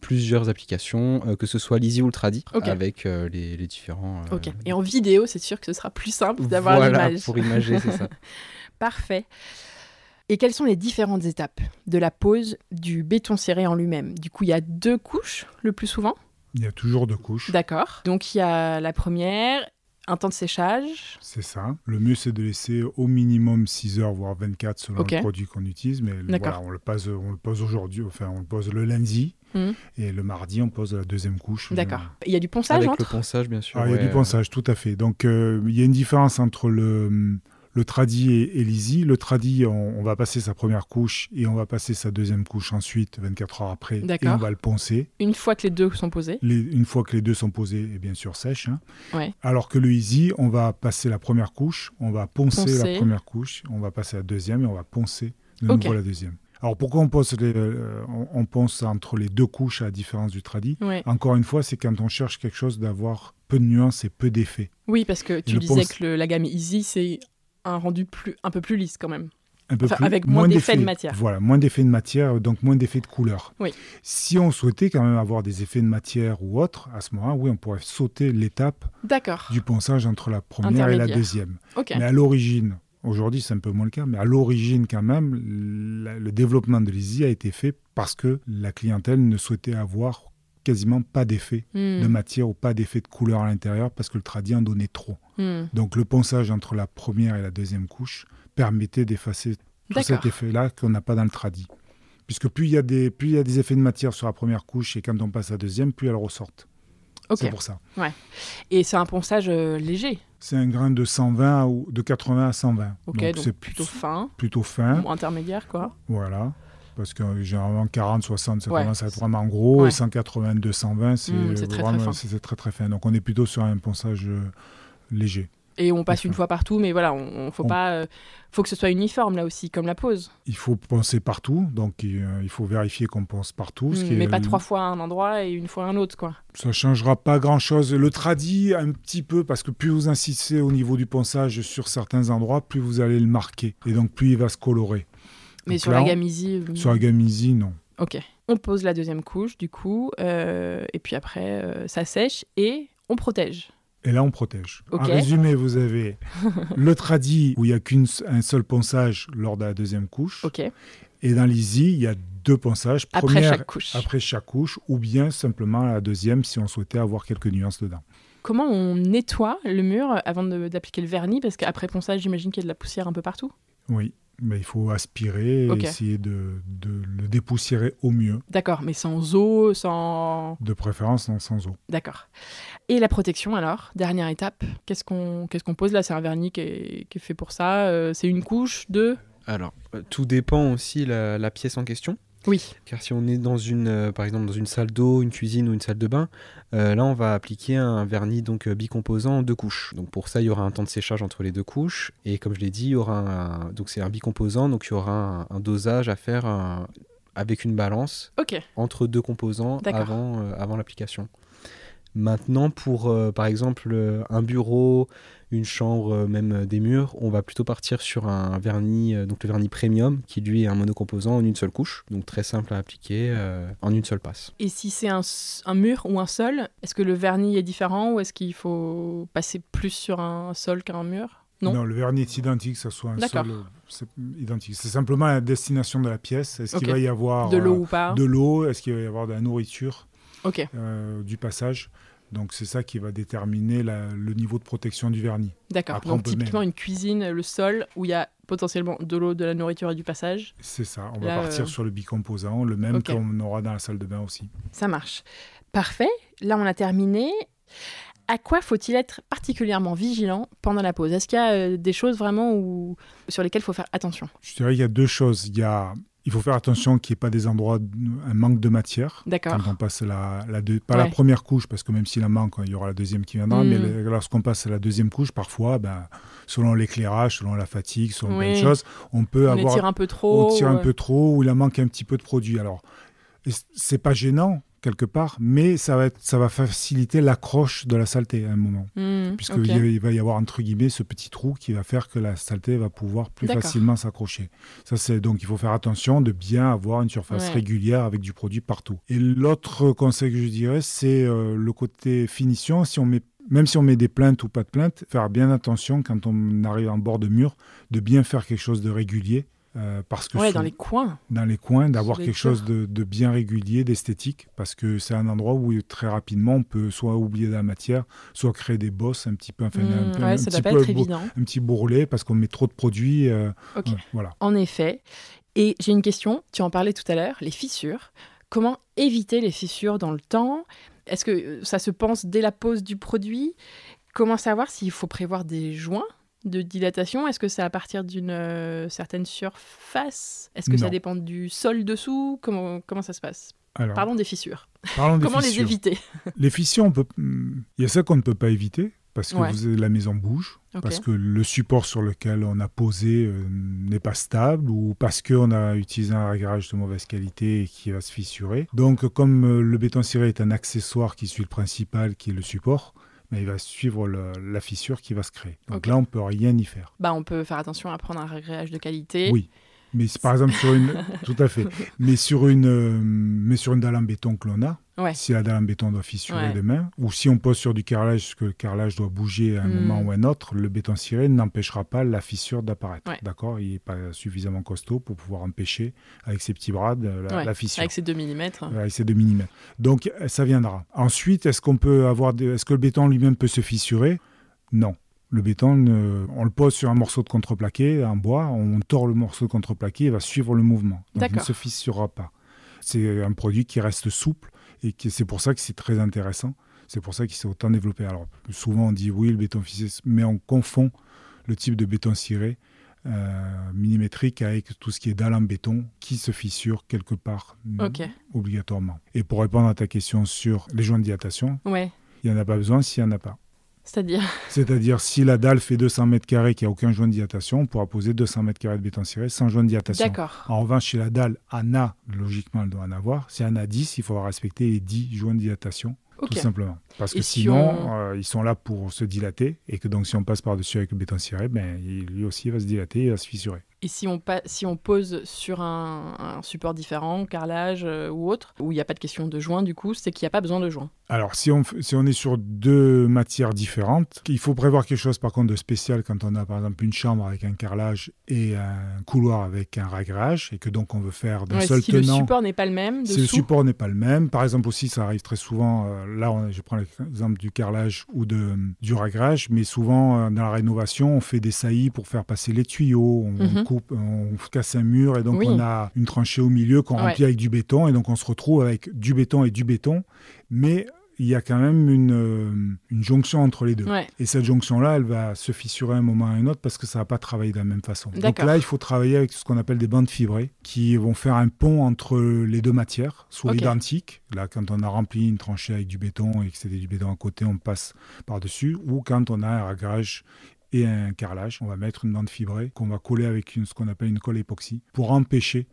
plusieurs applications, que ce soit l'Easy ou le Tradi, avec les, les différents. Ok. Et en vidéo, c'est sûr que ce sera plus simple d'avoir voilà, l'image. pour imager, c'est ça. Parfait. Et quelles sont les différentes étapes de la pose du béton ciré en lui-même? Du coup, il y a deux couches le plus souvent? Il y a toujours deux couches. D'accord. Donc il y a la première, un temps de séchage. C'est ça. Le mieux, c'est de laisser au minimum 6 heures, voire 24 selon le produit qu'on utilise. Mais voilà, on le pose, on le pose aujourd'hui, enfin, on le pose le lundi. Mhm. Et le mardi, on pose la deuxième couche. D'accord. Euh, Il y a du ponçage Avec le ponçage, bien sûr. Ah, il y a du ponçage, tout à fait. Donc, euh, il y a une différence entre le, le tradi et, et l'easy. Le tradi, on, on va passer sa première couche et on va passer sa deuxième couche ensuite, 24 heures après. Et on va le poncer. Une fois que les deux sont posés? Les- une fois que les deux sont posés et bien sûr sèches. hein. Ouais. Alors que le easy, on va passer la première couche, on va poncer, Poncer. la première couche, on va passer la deuxième et on va poncer de nouveau la deuxième. Alors pourquoi on ponce, les- euh, on, ponce entre les deux couches à la différence du tradi? Ouais. Encore une fois, c'est quand on cherche quelque chose d'avoir peu de nuances et peu d'effets. Oui, parce que tu le disais ponce- que le- la gamme Easy, c'est un rendu plus, un peu plus lisse quand même. Un peu Enfin, plus, avec moins d'effets de matière. Voilà, moins d'effets de matière, donc moins d'effets de couleur. Oui. Si on souhaitait quand même avoir des effets de matière ou autre, à ce moment-là, oui, on pourrait sauter l'étape du ponçage entre la première et la deuxième. Mais à l'origine, aujourd'hui c'est un peu moins le cas, mais à l'origine quand même, la- le développement de l'EASY a été fait parce que la clientèle ne souhaitait avoir quasiment pas d'effet Hmm. de matière ou pas d'effet de couleur à l'intérieur parce que le tradi en donnait trop. Hmm. Donc le ponçage entre la première et la deuxième couche permettait d'effacer tout cet effet-là qu'on n'a pas dans le tradi. Puisque plus il y, a des, plus y a des effets de matière sur la première couche et quand on passe à la deuxième, plus elles ressortent. Ok. C'est pour ça. Et c'est un ponçage euh, léger. C'est un grain de 120 ou de 80 à 120. Ok, donc donc c'est plutôt fin, plutôt fin. ou intermédiaire quoi. Voilà. Parce que généralement 40, 60, ça Ouais. commence à être vraiment gros. Ouais. Et 180, 220, c'est Mm, c'est très, très très très fin. Donc on est plutôt sur un ponçage euh, léger. Et on passe Enfin. une fois partout, mais voilà, on, on faut On- pas, euh, faut que ce soit uniforme là aussi, comme la pose. Il faut poncer partout, donc il, euh, il faut vérifier qu'on pense partout. ce Hmm, qui mais est pas trois fois à un endroit et une fois à un autre quoi. Ça changera pas grand-chose. Le tradi, un petit peu, parce que plus vous insistez au niveau du ponçage sur certains endroits, plus vous allez le marquer. Et donc plus il va se colorer. Mais Donc sur là, la Easy. euh, Sur la gamme Easy, non. Ok. On pose la deuxième couche du coup, euh, et puis après euh, ça sèche et on protège. Et là, on protège. Ok. En résumé, vous avez le tradi où il n'y a qu'un seul ponçage lors de la deuxième couche. Ok. Et dans l'easy, il y a deux ponçages. Après chaque couche. Après chaque couche, ou bien simplement la deuxième si on souhaitait avoir quelques nuances dedans. Comment on nettoie le mur avant d'appliquer le vernis? Parce qu'après ponçage, j'imagine qu'il y a de la poussière un peu partout. Oui, mais il faut aspirer et essayer de, de le dépoussiérer au mieux, D'accord, mais sans eau, sans. de préférence en sans eau. D'accord. Et la protection alors? Dernière étape. Qu'est-ce qu'on qu'est-ce qu'on pose là? C'est un vernis qui est, qui est fait pour ça. euh, c'est une couche, deux Alors, euh, tout dépend aussi la, la pièce en question. Oui. Car si on est dans une, euh, par exemple, dans une salle d'eau, une cuisine ou une salle de bain, euh, là, on va appliquer un vernis donc euh, bicomposant en deux couches. Donc pour ça, il y aura un temps de séchage entre les deux couches. Et comme je l'ai dit, il y aura un, donc c'est un bicomposant, donc il y aura un, un dosage à faire un- avec une balance entre deux composants avant, euh, avant l'application. Maintenant, pour euh, par exemple euh, un bureau, une chambre, euh, même des murs, on va plutôt partir sur un vernis, donc le vernis premium, qui lui est un monocomposant en une seule couche, donc très simple à appliquer euh, en une seule passe. Et si c'est un, mur ou un sol, est-ce que le vernis est différent ou est-ce qu'il faut passer plus sur un sol qu'un mur? Non. le vernis est identique, que ce soit un sol, c'est identique. C'est simplement la destination de la pièce. Est-ce qu'il va y avoir De l'eau euh, ou pas? de l'eau? Est-ce qu'il va y avoir de la nourriture? Ok, euh, du passage Donc c'est ça qui va déterminer la- le niveau de protection du vernis. d'accord. Donc typiquement une cuisine, le sol, où il y a potentiellement de l'eau, de la nourriture et du passage. C'est ça, on va partir sur le bicomposant, le même qu'on aura dans la salle de bain aussi. Ça marche. Parfait, là on a terminé. À quoi faut-il être particulièrement vigilant pendant la pause? Est-ce qu'il y a des choses vraiment où... sur lesquelles il faut faire attention? Je dirais qu'il y a deux choses. Il y a il faut faire attention qu'il n'y ait pas des endroits, un manque de matière. D'accord. Quand on passe la, la pas la première couche, parce que même s'il en manque, il y aura la deuxième qui viendra. Mais hmm. lorsqu'on passe à la deuxième couche, parfois, ben, selon l'éclairage, selon la fatigue, selon plein de choses, on peut on avoir. tire un peu trop. On tire un peu trop, ou il en manque un petit peu de produit. Alors, c'est pas gênant quelque part, mais ça va, être, ça va faciliter l'accroche de la saleté à un moment. Mmh, Puisqu'il va y avoir, entre guillemets, ce petit trou qui va faire que la saleté va pouvoir plus facilement s'accrocher. Ça, c'est donc il faut faire attention de bien avoir une surface régulière avec du produit partout. Et l'autre conseil que je dirais, c'est euh, le côté finition. Si on met même si on met des plaintes ou pas de plaintes, faire bien attention quand on arrive en bord de mur, de bien faire quelque chose de régulier euh, parce que dans les coins. Dans les coins, d'avoir quelque chose de, bien régulier, d'esthétique, parce que c'est un endroit où très rapidement on peut soit oublier de la matière, soit créer des bosses un petit peu, enfin, un, un, ça pas être évident. un petit bourrelet parce qu'on met trop de produits. Euh, voilà. En effet. Et j'ai une question. Tu en parlais tout à l'heure, les fissures. Comment éviter les fissures dans le temps? Est-ce que euh, ça se pense dès la pose du produit? Comment savoir s'il faut prévoir des joints? De dilatation Est-ce que c'est à partir d'une euh, certaine surface? Est-ce que ça dépend du sol dessous? Comment, comment ça se passe? Parlons des fissures. comment les éviter? Les fissures, on peut... il y a ça qu'on ne peut pas éviter parce que la maison bouge, parce que le support sur lequel on a posé euh, n'est pas stable ou parce qu'on a utilisé un réglage de mauvaise qualité et qui va se fissurer. Donc comme euh, le béton ciré est un accessoire qui suit le principal qui est le support, mais il va suivre la fissure qui va se créer. Donc là, on peut rien y faire. Bah, on peut faire attention à prendre un réglage de qualité. Oui. Mais par exemple sur une, tout à fait. Mais sur une, euh, mais sur une dalle en béton que l'on a, si la dalle en béton doit fissurer demain, ou si on pose sur du carrelage, que le carrelage doit bouger à un hmm. moment ou un autre, le béton ciré n'empêchera pas la fissure d'apparaître. D'accord? Il n'est pas suffisamment costaud pour pouvoir empêcher, avec ses petits bras, la, fissure. Avec ses 2 mm. Avec ses 2 mm. Donc ça viendra. Ensuite, est-ce qu'on peut avoir, est-ce que le béton lui-même peut se fissurer? Non. Le béton, on le pose sur un morceau de contreplaqué en bois, on tord le morceau de contreplaqué, il va suivre le mouvement. Donc il ne se fissurera pas. C'est un produit qui reste souple et c'est pour ça que c'est très intéressant. C'est pour ça qu'il s'est autant développé. Alors souvent on dit oui, le béton fissé, mais on confond le type de béton ciré euh, millimétrique avec tout ce qui est dalle en béton qui se fissure quelque part obligatoirement. Et pour répondre à ta question sur les joints de dilatation, il n'y en a pas besoin s'il n'y en a pas. C'est-à-dire C'est-à-dire, si la dalle fait 200 mètres carrés, qu'il n'y a aucun joint de dilatation, on pourra poser 200 mètres carrés de béton ciré sans joint de dilatation. D'accord. En revanche, si la dalle en a, logiquement, elle doit en avoir. Si elle en a 10, il faudra respecter les 10 joints de dilatation, tout simplement. Parce que sinon, euh, ils sont là pour se dilater, et que donc si on passe par-dessus avec le béton ciré, ben, lui aussi va se dilater et va se fissurer. Et si on, si on pose sur un, support différent, carrelage euh, ou autre, où il n'y a pas de question de joint, du coup, c'est qu'il n'y a pas besoin de joint. Alors, si on, si on est sur deux matières différentes, il faut prévoir quelque chose par contre de spécial quand on a par exemple une chambre avec un carrelage et un couloir avec un ragrage, et que donc on veut faire d'un seul si tenant. Si le support n'est pas le même, Si le support n'est pas le même, par exemple aussi, ça arrive très souvent, euh, là je prends l'exemple du carrelage ou de, du ragrage, mais souvent euh, dans la rénovation, on fait des saillies pour faire passer les tuyaux, on, on casse un mur et donc on a une tranchée au milieu qu'on remplit avec du béton et donc on se retrouve avec du béton et du béton, mais il y a quand même une, euh, une jonction entre les deux. Et cette jonction-là, elle va se fissurer un moment à un autre parce que ça ne va pas travailler de la même façon. Donc là, il faut travailler avec ce qu'on appelle des bandes fibrées qui vont faire un pont entre les deux matières, soit identiques. Là, quand on a rempli une tranchée avec du béton et que c'était du béton à côté, on passe par-dessus. Ou quand on a un ragrage et un carrelage. On va mettre une bande fibrée qu'on va coller avec une, ce qu'on appelle une colle époxy pour empêcher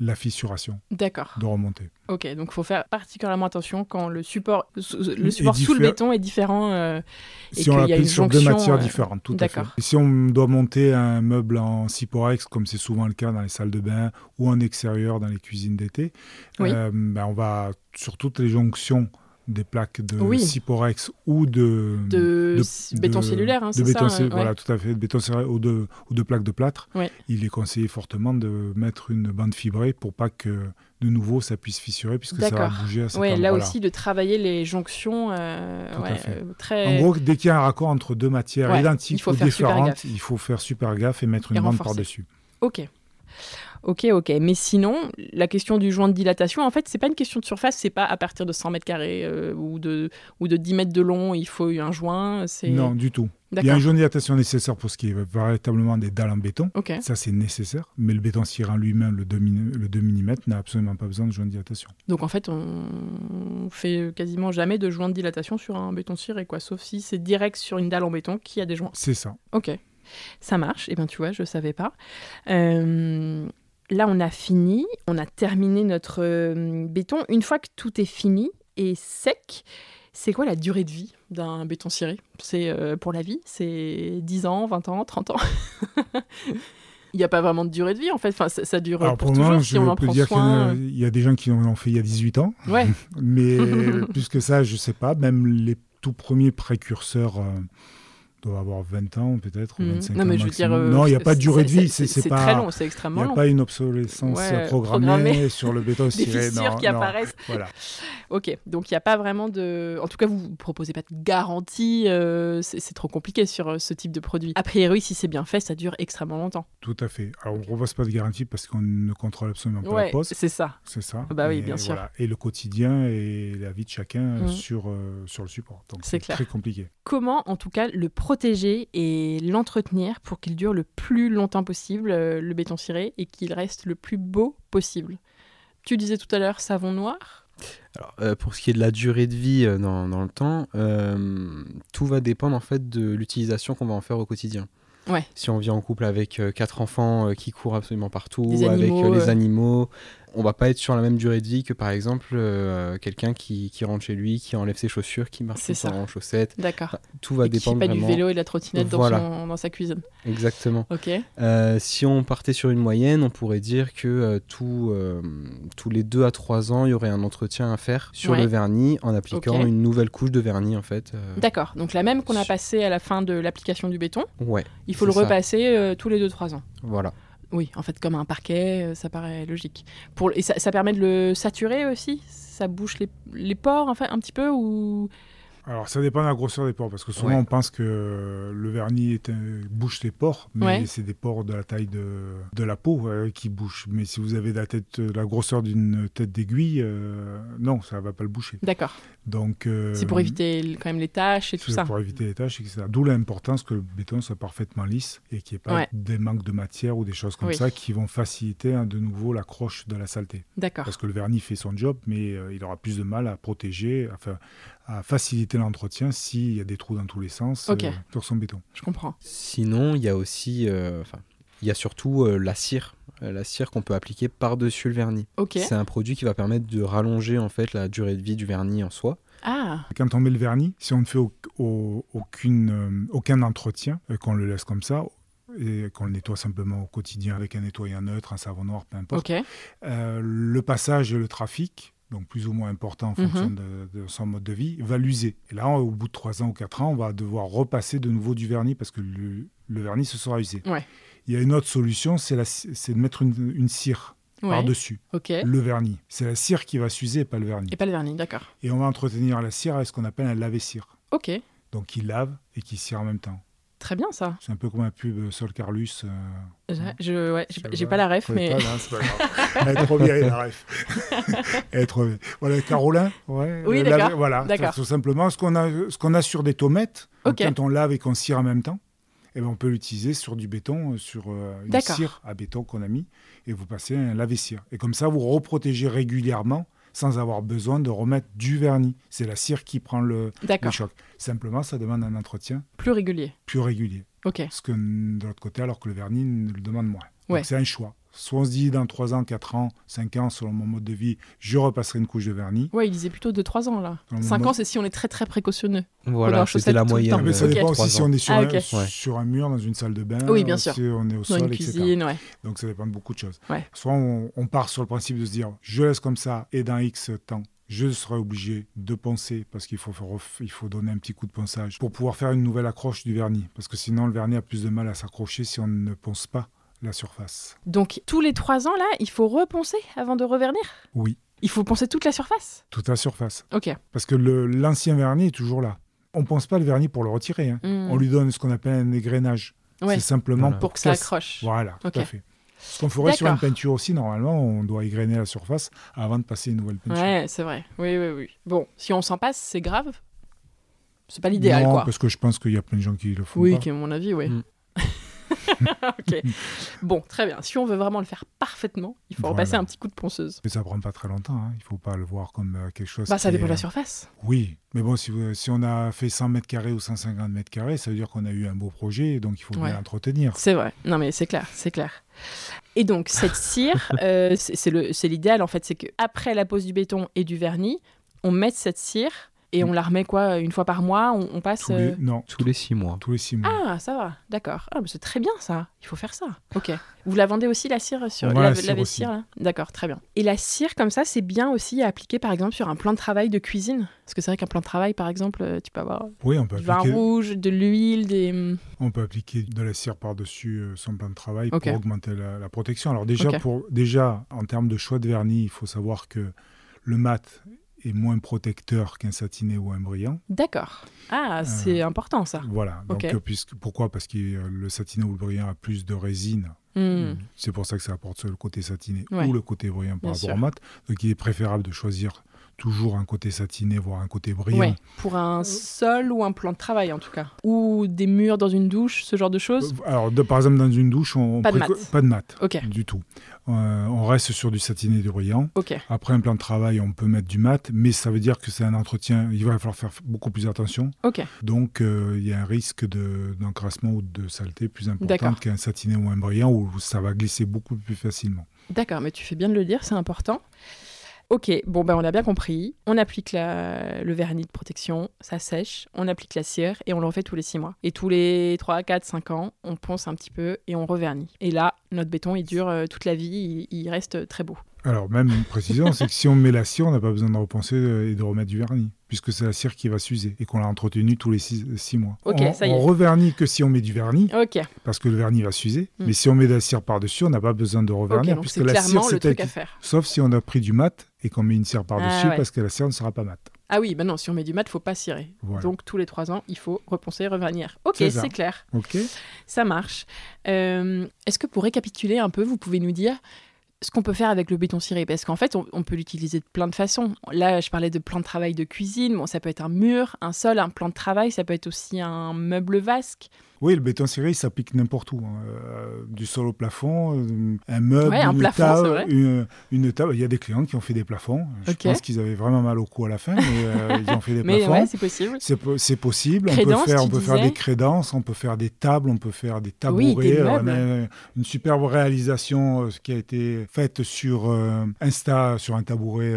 la fissuration de remonter. Ok, donc il faut faire particulièrement attention quand le support, le support sous le béton est différent. Euh, si on l'applique sur deux matières euh, différentes, tout à fait. si on doit monter un meuble en Ciporex, comme c'est souvent le cas dans les salles de bain ou en extérieur dans les cuisines d'été, euh, ben on va sur toutes les jonctions des plaques de Ciporex ou de, de, béton cellulaire. Hein, de béton ça, Voilà, tout à fait, de béton cellulaire ou de, ou de plaques de plâtre. Il est conseillé fortement de mettre une bande fibrée pour pas que de nouveau ça puisse fissurer puisque ça va bouger à cet ouais, Là aussi, de travailler les jonctions. Euh, ouais, très... En gros, dès qu'il y a un raccord entre deux matières identiques ou différentes, il faut faire super gaffe et mettre une bande par-dessus. Ok. Ok, ok. Mais sinon, la question du joint de dilatation, en fait, c'est pas une question de surface, c'est pas à partir de 100 mètres carrés euh, ou, de, ou de 10 mètres de long, il faut un joint. Non, du tout. Il y a un joint de dilatation nécessaire pour ce qui est véritablement des dalles en béton. Ça, c'est nécessaire. Mais le béton cirant lui-même, le 2, le 2 mm, n'a absolument pas besoin de joint de dilatation. Donc, en fait, on fait quasiment jamais de joint de dilatation sur un béton ciré, quoi. Sauf si c'est direct sur une dalle en béton qui a des joints. C'est ça. Ok. Ça marche. Et eh bien, tu vois, je savais pas. Euh, là, on a fini, on a terminé notre euh, béton. Une fois que tout est fini et sec, c'est quoi la durée de vie d'un béton ciré? C'est euh, pour la vie C'est 10 ans, 20 ans, 30 ans? Il n'y a pas vraiment de durée de vie en fait. Enfin, ça, dure pour, pour toujours si on en prend soin. Il y, a des gens qui en ont fait il y a 18 ans. Ouais. Mais plus que ça, je ne sais pas. Même les tout premiers précurseurs. Euh, doit avoir 20 ans peut-être, ou 25 mhm. non, mais Je veux dire, euh, non, il n'y a pas de durée de vie. C'est très long, c'est extrêmement long. Il n'y a pas une obsolescence programmée, sur le béton. Des qui apparaissent. Voilà. ok, donc il n'y a pas vraiment de... En tout cas, vous ne proposez pas de garantie. Euh, c'est trop compliqué sur euh, ce type de produit. A priori, si c'est bien fait, ça dure extrêmement longtemps. Tout à fait. Alors, on ne propose pas de garantie parce qu'on ne contrôle absolument pas la poste. c'est ça. C'est ça. Bah oui, bien sûr. Et le quotidien et la vie de chacun mhm. sur, sur le support. Donc c'est très compliqué. Comment, en tout cas, le protéger et l'entretenir pour qu'il dure le plus longtemps possible, euh, le béton ciré, et qu'il reste le plus beau possible. Tu disais tout à l'heure savon noir alors, euh, pour ce qui est de la durée de vie euh, dans, le temps, tout va dépendre en fait de l'utilisation qu'on va en faire au quotidien. Ouais. Si on vit en couple avec quatre enfants qui courent absolument partout, avec les animaux, on va pas être sur la même durée de vie que par exemple euh, quelqu'un qui, rentre chez lui, qui enlève ses chaussures, qui marche en chaussettes. D'accord. tout va dépendre. Qui fait pas du vélo et de la trottinette dans, sa cuisine. Exactement. Ok. Euh, si on partait sur une moyenne, on pourrait dire que euh, tout, tous les 2 à 3 ans, il y aurait un entretien à faire sur le vernis en appliquant une nouvelle couche de vernis en fait. D'accord. Donc la même qu'on a passée à la fin de l'application du béton. Ouais. Il faut le repasser tous les 2-3 ans. Voilà. Oui, en fait, comme un parquet, euh, ça paraît logique. Pour, et ça, permet de le saturer aussi? Ça bouche les, les pores, en fait, un petit peu ou... Alors, ça dépend de la grosseur des pores, parce que souvent on pense que le vernis est bouche les pores, mais c'est des pores de la taille de, de la peau euh, qui bouchent. Mais si vous avez la, tête, la grosseur d'une tête d'aiguille, euh, non, ça ne va pas le boucher. D'accord. Donc, euh, c'est pour éviter quand même les taches et tout ça. C'est pour éviter les taches, etc. D'où l'importance que le béton soit parfaitement lisse et qu'il n'y ait pas des manques de matière ou des choses comme ça qui vont faciliter hein, de nouveau l'accroche de la saleté. D'accord. Parce que le vernis fait son job, mais il aura plus de mal à protéger, enfin, à faciliter l'entretien s'il y a des trous dans tous les sens euh, sur son béton. Je comprends. Sinon, il y a aussi, euh, enfin, il y a surtout euh, la cire, la cire qu'on peut appliquer par-dessus le vernis. C'est un produit qui va permettre de rallonger en fait la durée de vie du vernis en soi. Ah. Quand on met le vernis, si on ne fait aucune, aucun entretien, qu'on le laisse comme ça, et qu'on le nettoie simplement au quotidien avec un nettoyant neutre, un savon noir, peu importe, le passage et le trafic donc plus ou moins important en mhm. fonction de, son mode de vie, va l'user. Et là, au bout de 3 ans ou 4 ans, on va devoir repasser de nouveau du vernis parce que le, vernis se sera usé. Il y a une autre solution, c'est de mettre une, cire par-dessus le vernis. C'est la cire qui va s'user et pas le vernis. Et pas le vernis, d'accord. Et on va entretenir la cire avec ce qu'on appelle un lave-cire. Ok. Donc qui lave et qui cire en même temps. Très bien ça. C'est un peu comme un pub Sol Carlus. Euh, je, ouais, j'ai pas, la ref, mais. Elle est trop bien, la ref. Elle est trop bien. Voilà, Carolin. Ouais, oui, d'accord. Voilà, tout simplement. Ce qu'on a, ce qu'on a sur des tomates, quand on lave et qu'on cire en même temps, eh ben, on peut l'utiliser sur du béton, euh, sur euh, une cire à béton qu'on a mis, et vous passez un lave-cire. Et comme ça, vous reprotégez régulièrement sans avoir besoin de remettre du vernis. C'est la cire qui prend le, choc. Simplement, ça demande un entretien plus régulier. Plus régulier. Ok. Ce que de l'autre côté, alors que le vernis le demande moins. Donc c'est un choix. Soit on se dit dans 3 ans, 4 ans, 5 ans, selon mon mode de vie, je repasserai une couche de vernis. Ouais, il disait plutôt de 3 ans là. 5 ans, c'est si on est très très précautionneux. Voilà, c'était la moyenne. Mais ça dépend aussi si on est sur, ah, un, sur, un, mur, dans une salle de bain, oui, bien sûr. si on est au sol, une cuisine, Ouais. Donc ça dépend de beaucoup de choses. Soit on, on, part sur le principe de se dire, je laisse comme ça et dans X temps, je serai obligé de poncer parce qu'il faut, il faut donner un petit coup de ponçage pour pouvoir faire une nouvelle accroche du vernis. Parce que sinon, le vernis a plus de mal à s'accrocher si on ne ponce pas la surface. Donc, tous les trois ans, là, il faut reponcer avant de revernir? Oui. Il faut poncer toute la surface? Toute la surface. Ok. Parce que l'ancien vernis est toujours là. On ne pense pas le vernis pour le retirer. Hein. Hmm. On lui donne ce qu'on appelle un égrenage. C'est simplement pour que ça accroche. Voilà, tout à fait. Ce qu'on ferait sur une peinture aussi, normalement, on doit égrener la surface avant de passer une nouvelle peinture. Ouais, c'est vrai. Oui, oui, oui. Bon, si on s'en passe, c'est grave. C'est pas l'idéal, quoi. parce que je pense qu'il y a plein de gens qui le font. Oui, à mon avis, oui. Mm. ok. Bon, très bien. Si on veut vraiment le faire parfaitement, il faut repasser un petit coup de ponceuse. Mais ça prend pas très longtemps. Hein. Il faut pas le voir comme euh, quelque chose. Bah, ça dépend de la euh, surface. Oui, mais bon, si, si, on a fait 100 mètres carrés ou 150 mètres carrés, ça veut dire qu'on a eu un beau projet, donc il faut bien l'entretenir. C'est vrai. Non, mais c'est clair, c'est clair. Et donc cette cire, euh, c'est l'idéal en fait, c'est qu'après la pose du béton et du vernis, on met cette cire et on la remet quoi Une fois par mois On, passe tous les, euh, Non, tous les six mois. Tous les six mois. Ah, ça va, d'accord. Ah, c'est très bien ça. Il faut faire ça. Ok. Vous la vendez aussi la cire sur la, la, cire là? D'accord, très bien. Et la cire comme ça, c'est bien aussi à appliquer par exemple sur un plan de travail de cuisine? Parce que c'est vrai qu'un plan de travail, par exemple, euh, tu peux avoir oui, on peut du vin rouge, de l'huile, des. Hmm. On peut appliquer de la cire par-dessus euh, son plan de travail pour augmenter la, protection. Alors déjà, pour déjà en termes de choix de vernis, il faut savoir que le mat est moins protecteur qu'un satiné ou un brillant. D'accord. Ah, c'est euh, important ça. Voilà. Donc, euh, puisque, pourquoi? Parce que euh, le satiné ou le brillant a plus de résine. Hmm. C'est pour ça que ça apporte le côté satiné ou le côté brillant par rapport au mat. Donc il est préférable de choisir toujours un côté satiné, voire un côté brillant. pour un sol ou un plan de travail en tout cas. Ou des murs dans une douche, ce genre de choses euh, Alors, par exemple, dans une douche, on pas, de mat. pas de mat. Du tout. Euh, on reste sur du satiné et du brillant. Après un plan de travail, on peut mettre du mat, mais ça veut dire que c'est un entretien, il va falloir faire beaucoup plus attention. Donc, euh, il y a un risque d'encrassement ou de saleté plus important qu'un satiné ou un brillant où ça va glisser beaucoup plus facilement. D'accord, mais tu fais bien de le dire, c'est important. Ok, bon ben on a bien compris. On applique le vernis de protection, ça sèche, on applique la cire et on le refait tous les 6 mois. Et tous les 3, 4, 5 ans, on ponce un petit peu et on revernit. Et là, notre béton, il dure euh, toute la vie, il, reste très beau. Alors même une précision, c'est que si on met la cire, on n'a pas besoin de repenser et de remettre du vernis puisque c'est la cire qui va s'user et qu'on l'a entretenue tous les six, mois. on, ça on revernit que si on met du vernis, parce que le vernis va s'user. Hmm. Mais si on met de la cire par-dessus, on n'a pas besoin de revernir, puisque la cire, c'est le à faire. Sauf si on a pris du mat et qu'on met une cire par-dessus, ah parce que la cire ne sera pas mat. Ah oui, ben non, si on met du mat, il faut pas cirer. Donc tous les trois ans, il faut reponcer, revernir. Ok, c'est clair. Ok. Ça marche. Euh, est-ce que pour récapituler un peu, vous pouvez nous dire ce qu'on peut faire avec le béton ciré, parce qu'en fait, on, peut l'utiliser de plein de façons. Là, je parlais de plan de travail de cuisine. Bon, ça peut être un mur, un sol, un plan de travail. Ça peut être aussi un meuble vasque. Oui, le béton ciré, il s'applique n'importe où. Hein. Euh, du sol au plafond, euh, un meuble, une, table, une, table. Il y a des clients qui ont fait des plafonds. Je pense qu'ils avaient vraiment mal au cou à la fin, mais euh, ils ont fait des mais plafonds. c'est possible. C'est possible. on peut faire, on peut faire des crédences, on peut faire des tables, on peut faire des tabourets. Oui, des on a une superbe réalisation qui a été faite sur Insta, sur un tabouret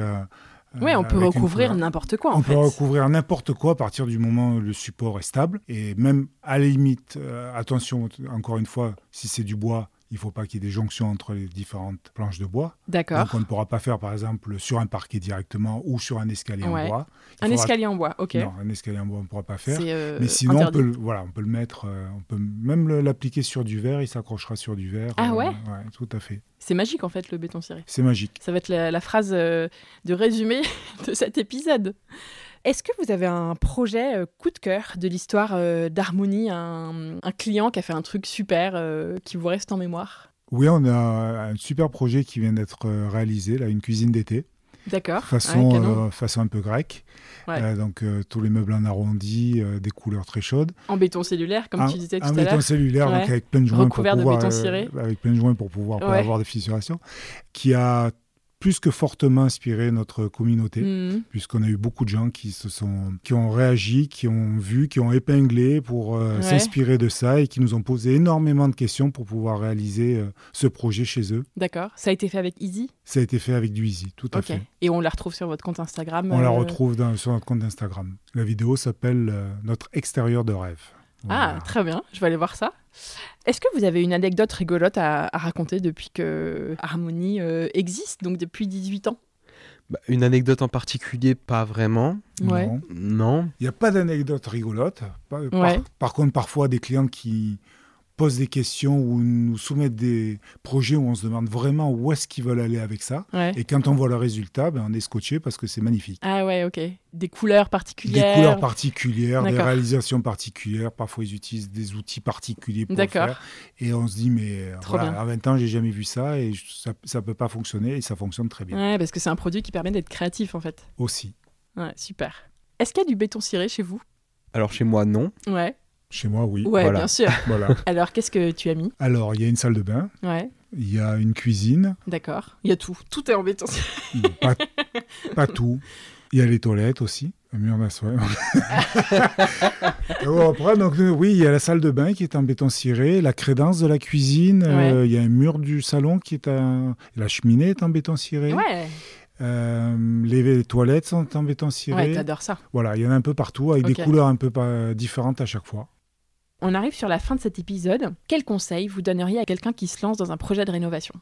oui, on peut recouvrir n'importe quoi. On peut recouvrir n'importe quoi à partir du moment où le support est stable. Et même à la limite, euh, attention, encore une fois, si c'est du bois, il ne faut pas qu'il y ait des jonctions entre les différentes planches de bois. D'accord. Donc on ne pourra pas faire, par exemple, sur un parquet directement ou sur un escalier en bois. un escalier en bois, ok. Non, un escalier en bois, on ne pourra pas faire. Euh, Mais sinon, on peut, voilà, on peut le mettre, euh, on peut même l'appliquer sur du verre, il s'accrochera sur du verre. Ah ouais Ouais, tout à fait. C'est magique en fait le béton ciré. C'est magique. Ça va être la, phrase euh, de résumé de cet épisode. Est-ce que vous avez un projet euh, coup de cœur de l'histoire euh, d'Harmonie, un, client qui a fait un truc super qui vous reste en mémoire? Oui, on a un super projet qui vient d'être réalisé, là, une cuisine d'été. D'accord. Façon, façon un peu grecque. Euh, donc euh, tous les meubles en arrondi, euh, des couleurs très chaudes. En béton cellulaire, comme tu disais tout à l'heure. En béton cellulaire, donc avec plein de joints pour pouvoir, de béton ciré. avec plein de joints pour pouvoir avoir des fissurations, qui a plus que fortement inspiré notre communauté, mhm. puisqu'on a eu beaucoup de gens qui se sont, qui ont réagi, qui ont vu, qui ont épinglé pour euh, s'inspirer de ça et qui nous ont posé énormément de questions pour pouvoir réaliser euh, ce projet chez eux. D'accord. Ça a été fait avec Easy? Ça a été fait avec du Easy, tout à fait. Et on la retrouve sur votre compte Instagram On la euh, retrouve sur notre compte Instagram. La vidéo s'appelle Notre extérieur de rêve. Ah, très bien. Je vais aller voir ça. Est-ce que vous avez une anecdote rigolote à, raconter depuis que Harmonie euh, existe, donc depuis 18 ans? Bah, une anecdote en particulier, pas vraiment. Ouais. Non. Non. Il n'y a pas d'anecdote rigolote. Par, par- Ouais. par contre, parfois, des clients qui posent des questions ou nous soumettent des projets où on se demande vraiment où est-ce qu'ils veulent aller avec ça. Ouais. Et quand on voit le résultat, ben, on est scotché parce que c'est magnifique. Ah ouais, ok. Des couleurs particulières. Des couleurs particulières, des réalisations particulières. Parfois, ils utilisent des outils particuliers pour le D'accord. faire. Et on se dit, mais Trop voilà, bien. à 20 ans, j'ai jamais vu ça et ça ne peut pas fonctionner. Et ça fonctionne très bien Ouais, parce que c'est un produit qui permet d'être créatif en fait. aussi. Ouais, super. Est-ce qu'il y a du béton ciré chez vous? Alors chez moi, non. Ouais. Chez moi, oui. Ouais, Voilà. bien sûr. Voilà. Alors, qu'est-ce que tu as mis? Alors, il y a une salle de bain, Ouais, il y a une cuisine, d'accord. Il y a tout. Tout est en béton ciré. pas, pas tout. Il y a les toilettes aussi, un mur d'assoir. Après, donc, euh, oui, il y a la salle de bain qui est en béton ciré, la crédence de la cuisine, euh, il y a un mur du salon qui est en... La cheminée est en béton ciré. Ouais. Euh, les, les toilettes sont en béton ciré. Ouais, t'adores ça. voilà, il y en a un peu partout avec des couleurs un peu différentes à chaque fois. On arrive sur la fin de cet épisode. Quel conseil vous donneriez à quelqu'un qui se lance dans un projet de rénovation?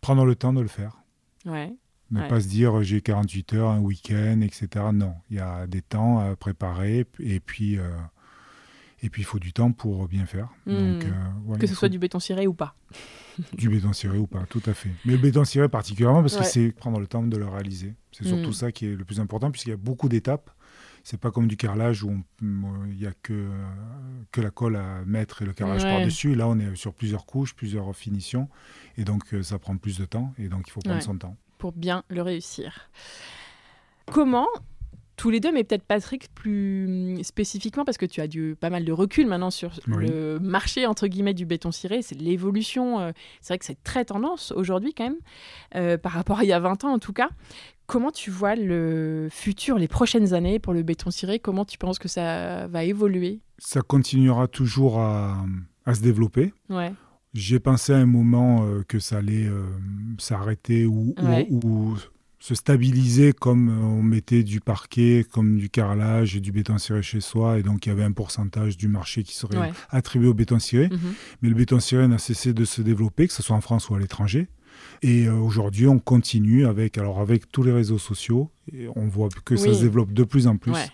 Prendre le temps de le faire. Ouais. Ne Ouais. pas se dire j'ai 48 heures, un week-end, etc. Non, il y a des temps à préparer et puis euh, et puis il faut du temps pour bien faire. Hmm. Donc, euh, Que ce faut soit du béton ciré ou pas. du béton ciré ou pas, tout à fait. Mais le béton ciré particulièrement parce Ouais. que c'est prendre le temps de le réaliser. C'est surtout Hmm. ça qui est le plus important puisqu'il y a beaucoup d'étapes. C'est pas comme du carrelage où il y a que que la colle à mettre et le carrelage Ouais. par-dessus. Là, on est sur plusieurs couches, plusieurs finitions et donc euh, ça prend plus de temps et donc il faut prendre Ouais. son temps. pour bien le réussir. Comment, tous les deux, mais peut-être Patrick plus spécifiquement, parce que tu as du, pas mal de recul maintenant sur Oui. le marché entre guillemets du béton ciré, c'est l'évolution, euh, c'est vrai que c'est très tendance aujourd'hui quand même, euh, par rapport à il y a 20 ans en tout cas. Comment tu vois le futur, les prochaines années pour le béton ciré? Comment tu penses que ça va évoluer? Ça continuera toujours à, à se développer. Ouais, J'ai pensé à un moment euh, que ça allait euh, s'arrêter ou, ou- Ouais. ou se stabiliser comme on mettait du parquet, comme du carrelage et du béton ciré chez soi. Et donc il y avait un pourcentage du marché qui serait ouais. attribué au béton ciré. Mhm. Mais le béton ciré n'a cessé de se développer, que ce soit en France ou à l'étranger. Et euh, aujourd'hui, on continue avec, alors avec tous les réseaux sociaux. Et on voit que ça se développe de plus en plus. Ouais.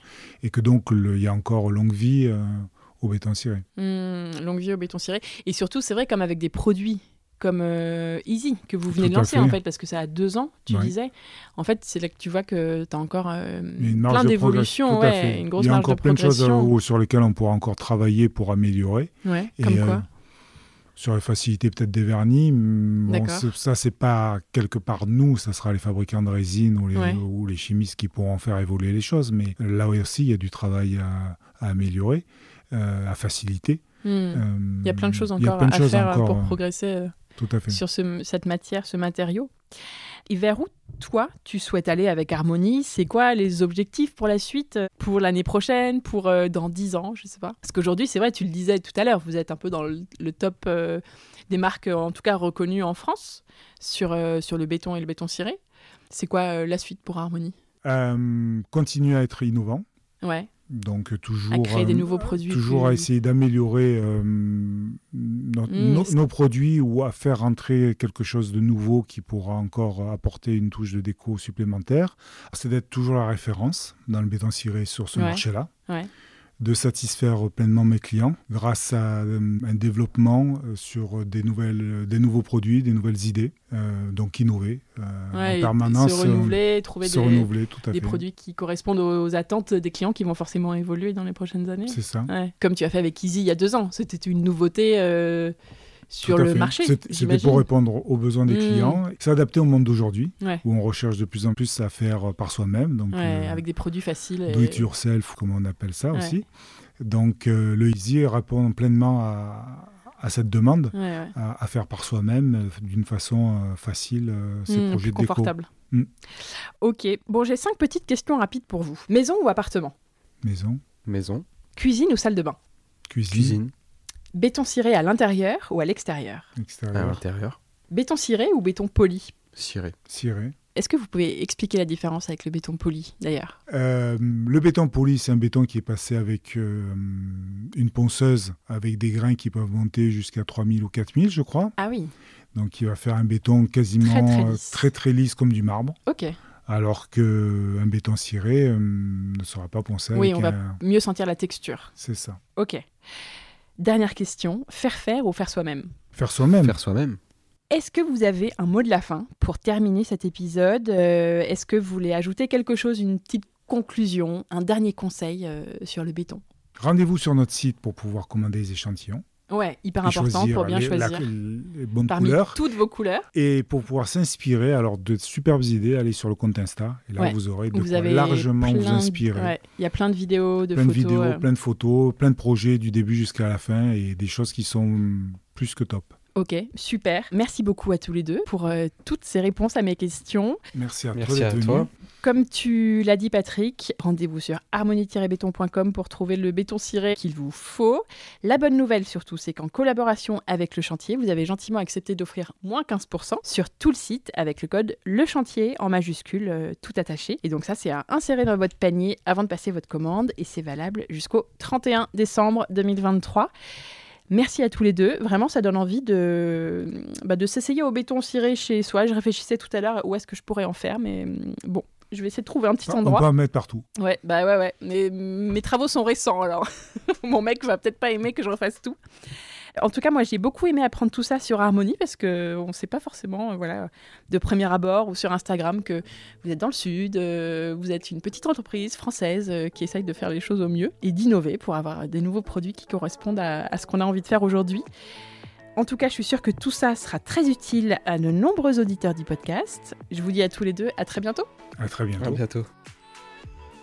Et que donc il y a encore longue vie euh, au béton ciré. Hmm, longue vie au béton ciré. Et surtout, c'est vrai, comme avec des produits comme euh, Easy, que vous venez Tout de lancer, fait. en fait, parce que ça a deux ans, tu Ouais. disais. En fait, c'est là que tu vois que tu as encore euh, Il y a une marge plein de d'évolutions, progression, ouais, grosse Il y a marge encore plein de choses euh, sur lesquelles on pourra encore travailler pour améliorer. Ouais, Et, comme quoi Sur la facilité peut-être des vernis, bon, ça c'est pas quelque part nous, ça sera les fabricants de résine ou les, Ouais. ou les chimistes qui pourront faire évoluer les choses. Mais là aussi, il y a du travail à, à améliorer, euh, à faciliter. Hmm. Euh, Il y a plein de choses y a encore de à choses faire euh, encore, pour euh, progresser euh, Tout à fait. sur ce- cette matière, ce matériau. Et vers où, toi, tu souhaites aller avec Harmonie? C'est quoi les objectifs pour la suite Pour l'année prochaine Pour euh, dans 10 ans Je sais pas? Parce qu'aujourd'hui, c'est vrai, tu le disais tout à l'heure, vous êtes un peu dans le, le top euh, des marques, euh, en tout cas reconnues en France, sur, euh, sur le béton et le béton ciré. C'est quoi la suite pour Harmonie? Continuer à être innovant. Ouais, Donc euh, toujours à créer des nouveaux produits. toujours à essayer d'améliorer euh, no- Mm, no- nos produits ou à faire rentrer quelque chose de nouveau qui pourra encore apporter une touche de déco supplémentaire. C'est d'être toujours la référence dans le béton ciré sur ce Ouais. marché-là. Ouais. De satisfaire pleinement mes clients grâce à euh, un développement euh, sur des, nouvelles, euh, des nouveaux produits, des nouvelles idées. Euh, donc innover euh, Ouais, en permanence. se renouveler, trouver se des, renouveler, tout à des fait. produits qui correspondent aux attentes des clients qui vont forcément évoluer dans les prochaines années. C'est ça. Ouais. Comme tu as fait avec Easy il y a deux ans. C'était une nouveauté euh, sur le fait. marché. C'était pour répondre aux besoins des Mm. clients, s'adapter au monde d'aujourd'hui, Ouais. où on recherche de plus en plus à faire par soi-même, donc Ouais, euh, avec des produits faciles. et- do it yourself, comme on appelle ça Ouais. aussi. Donc euh, le Easy répond pleinement à, à cette demande, Ouais, ouais. à, à faire par soi-même euh, d'une façon euh, facile ces Mm, projets plus de déco. confortable. Mm. Ok. Bon, j'ai cinq petites questions rapides pour vous. Maison ou appartement? Maison, Maison, Cuisine ou salle de bain? Cuisine, cuisine, Béton ciré à l'intérieur ou à l'extérieur à extérieur, l'intérieur, Béton ciré ou béton poli ciré. ciré. Est-ce que vous pouvez expliquer la différence avec le béton poli, d'ailleurs? Euh, le béton poli, c'est un béton qui est passé avec euh, une ponceuse avec des grains qui peuvent monter jusqu'à 3000 ou 4000, je crois. Ah oui. Donc il va faire un béton quasiment Très, très euh, lisse. très très lisse comme du marbre, Ok. alors qu'un béton ciré euh, ne sera pas poncé. Oui, on va mieux sentir la texture. C'est ça. Ok. Dernière question, faire faire ou faire soi-même? Faire soi-même. Faire soi-même. Est-ce que vous avez un mot de la fin pour terminer cet épisode? Euh, Est-ce que vous voulez ajouter quelque chose, une petite conclusion, un dernier conseil euh, sur le béton? Rendez-vous sur notre site pour pouvoir commander les échantillons. Ouais, hyper important pour bien choisir les bonnes parmi couleurs. toutes vos couleurs. Et pour pouvoir s'inspirer, alors de superbes idées, allez sur le compte Insta. Et là, vous aurez de quoi largement vous inspirer. Il y a plein de vidéos, de plein photos. De vidéos, euh. Plein de photos, plein de projets du début jusqu'à la fin et des choses qui sont plus que top. Ok, super. Merci beaucoup à tous les deux pour euh, toutes ces réponses à mes questions. Merci à Merci toi. À toi. Comme tu l'as dit Patrick, rendez-vous sur harmonie-béton.com pour trouver le béton ciré qu'il vous faut. La bonne nouvelle surtout, c'est qu'en collaboration avec le chantier, vous avez gentiment accepté d'offrir moins 15% sur tout le site avec le code le chantier en majuscule euh, tout attaché. Et donc ça, c'est à insérer dans votre panier avant de passer votre commande et c'est valable jusqu'au 31 décembre 2023. Merci à tous les deux. Vraiment, ça donne envie de, bah, de s'essayer au béton ciré chez soi. Je réfléchissais tout à l'heure où est-ce que je pourrais en faire, mais mm, bon, je vais essayer de trouver un petit endroit. On peut en mettre partout. Ouais, bah ouais, ouais. Mais mes travaux sont récents, alors mon mec va peut-être pas aimer que je refasse tout. En tout cas, moi, j'ai beaucoup aimé apprendre tout ça sur Harmonie parce qu'on ne sait pas forcément, euh, voilà, de premier abord ou sur Instagram que vous êtes dans le sud, euh, vous êtes une petite entreprise française euh, qui essaye de faire les choses au mieux et d'innover pour avoir des nouveaux produits qui correspondent à, à ce qu'on a envie de faire aujourd'hui. En tout cas, je suis sûre que tout ça sera très utile à de nombreux auditeurs du podcast. Je vous dis à tous les deux à très bientôt. À très bientôt. À bientôt.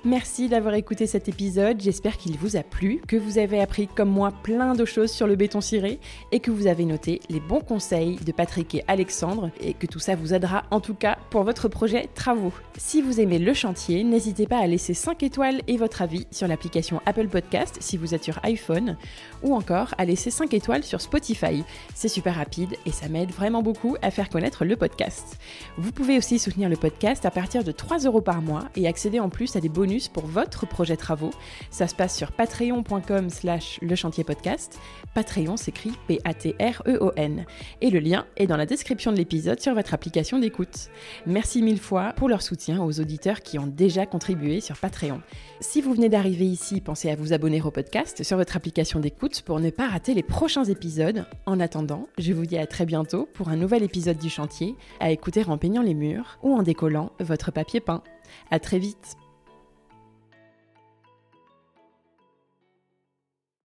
Merci d'avoir écouté cet épisode, j'espère qu'il vous a plu, que vous avez appris comme moi plein de choses sur le béton ciré et que vous avez noté les bons conseils de Patrick et Alexandre et que tout ça vous aidera en tout cas pour votre projet travaux. Si vous aimez le chantier, n'hésitez pas à laisser 5 étoiles et votre avis sur l'application Apple Podcast si vous êtes sur iPhone ou encore à laisser 5 étoiles sur Spotify. C'est super rapide et ça m'aide vraiment beaucoup à faire connaître le podcast. Vous pouvez aussi soutenir le podcast à partir de 3 euros par mois et accéder en plus à des bonus pour votre projet travaux. Ça se passe sur patreon.com slash le chantier podcast. Patreon s'écrit P-A-T-R-E-O-N. Et le lien est dans la description de l'épisode sur votre application d'écoute. Merci mille fois pour leur soutien aux auditeurs qui ont déjà contribué sur Patreon. Si vous venez d'arriver ici, pensez à vous abonner au podcast sur votre application d'écoute pour ne pas rater les prochains épisodes. En attendant, je vous dis à très bientôt pour un nouvel épisode du chantier à écouter en peignant les murs ou en décollant votre papier peint. À très vite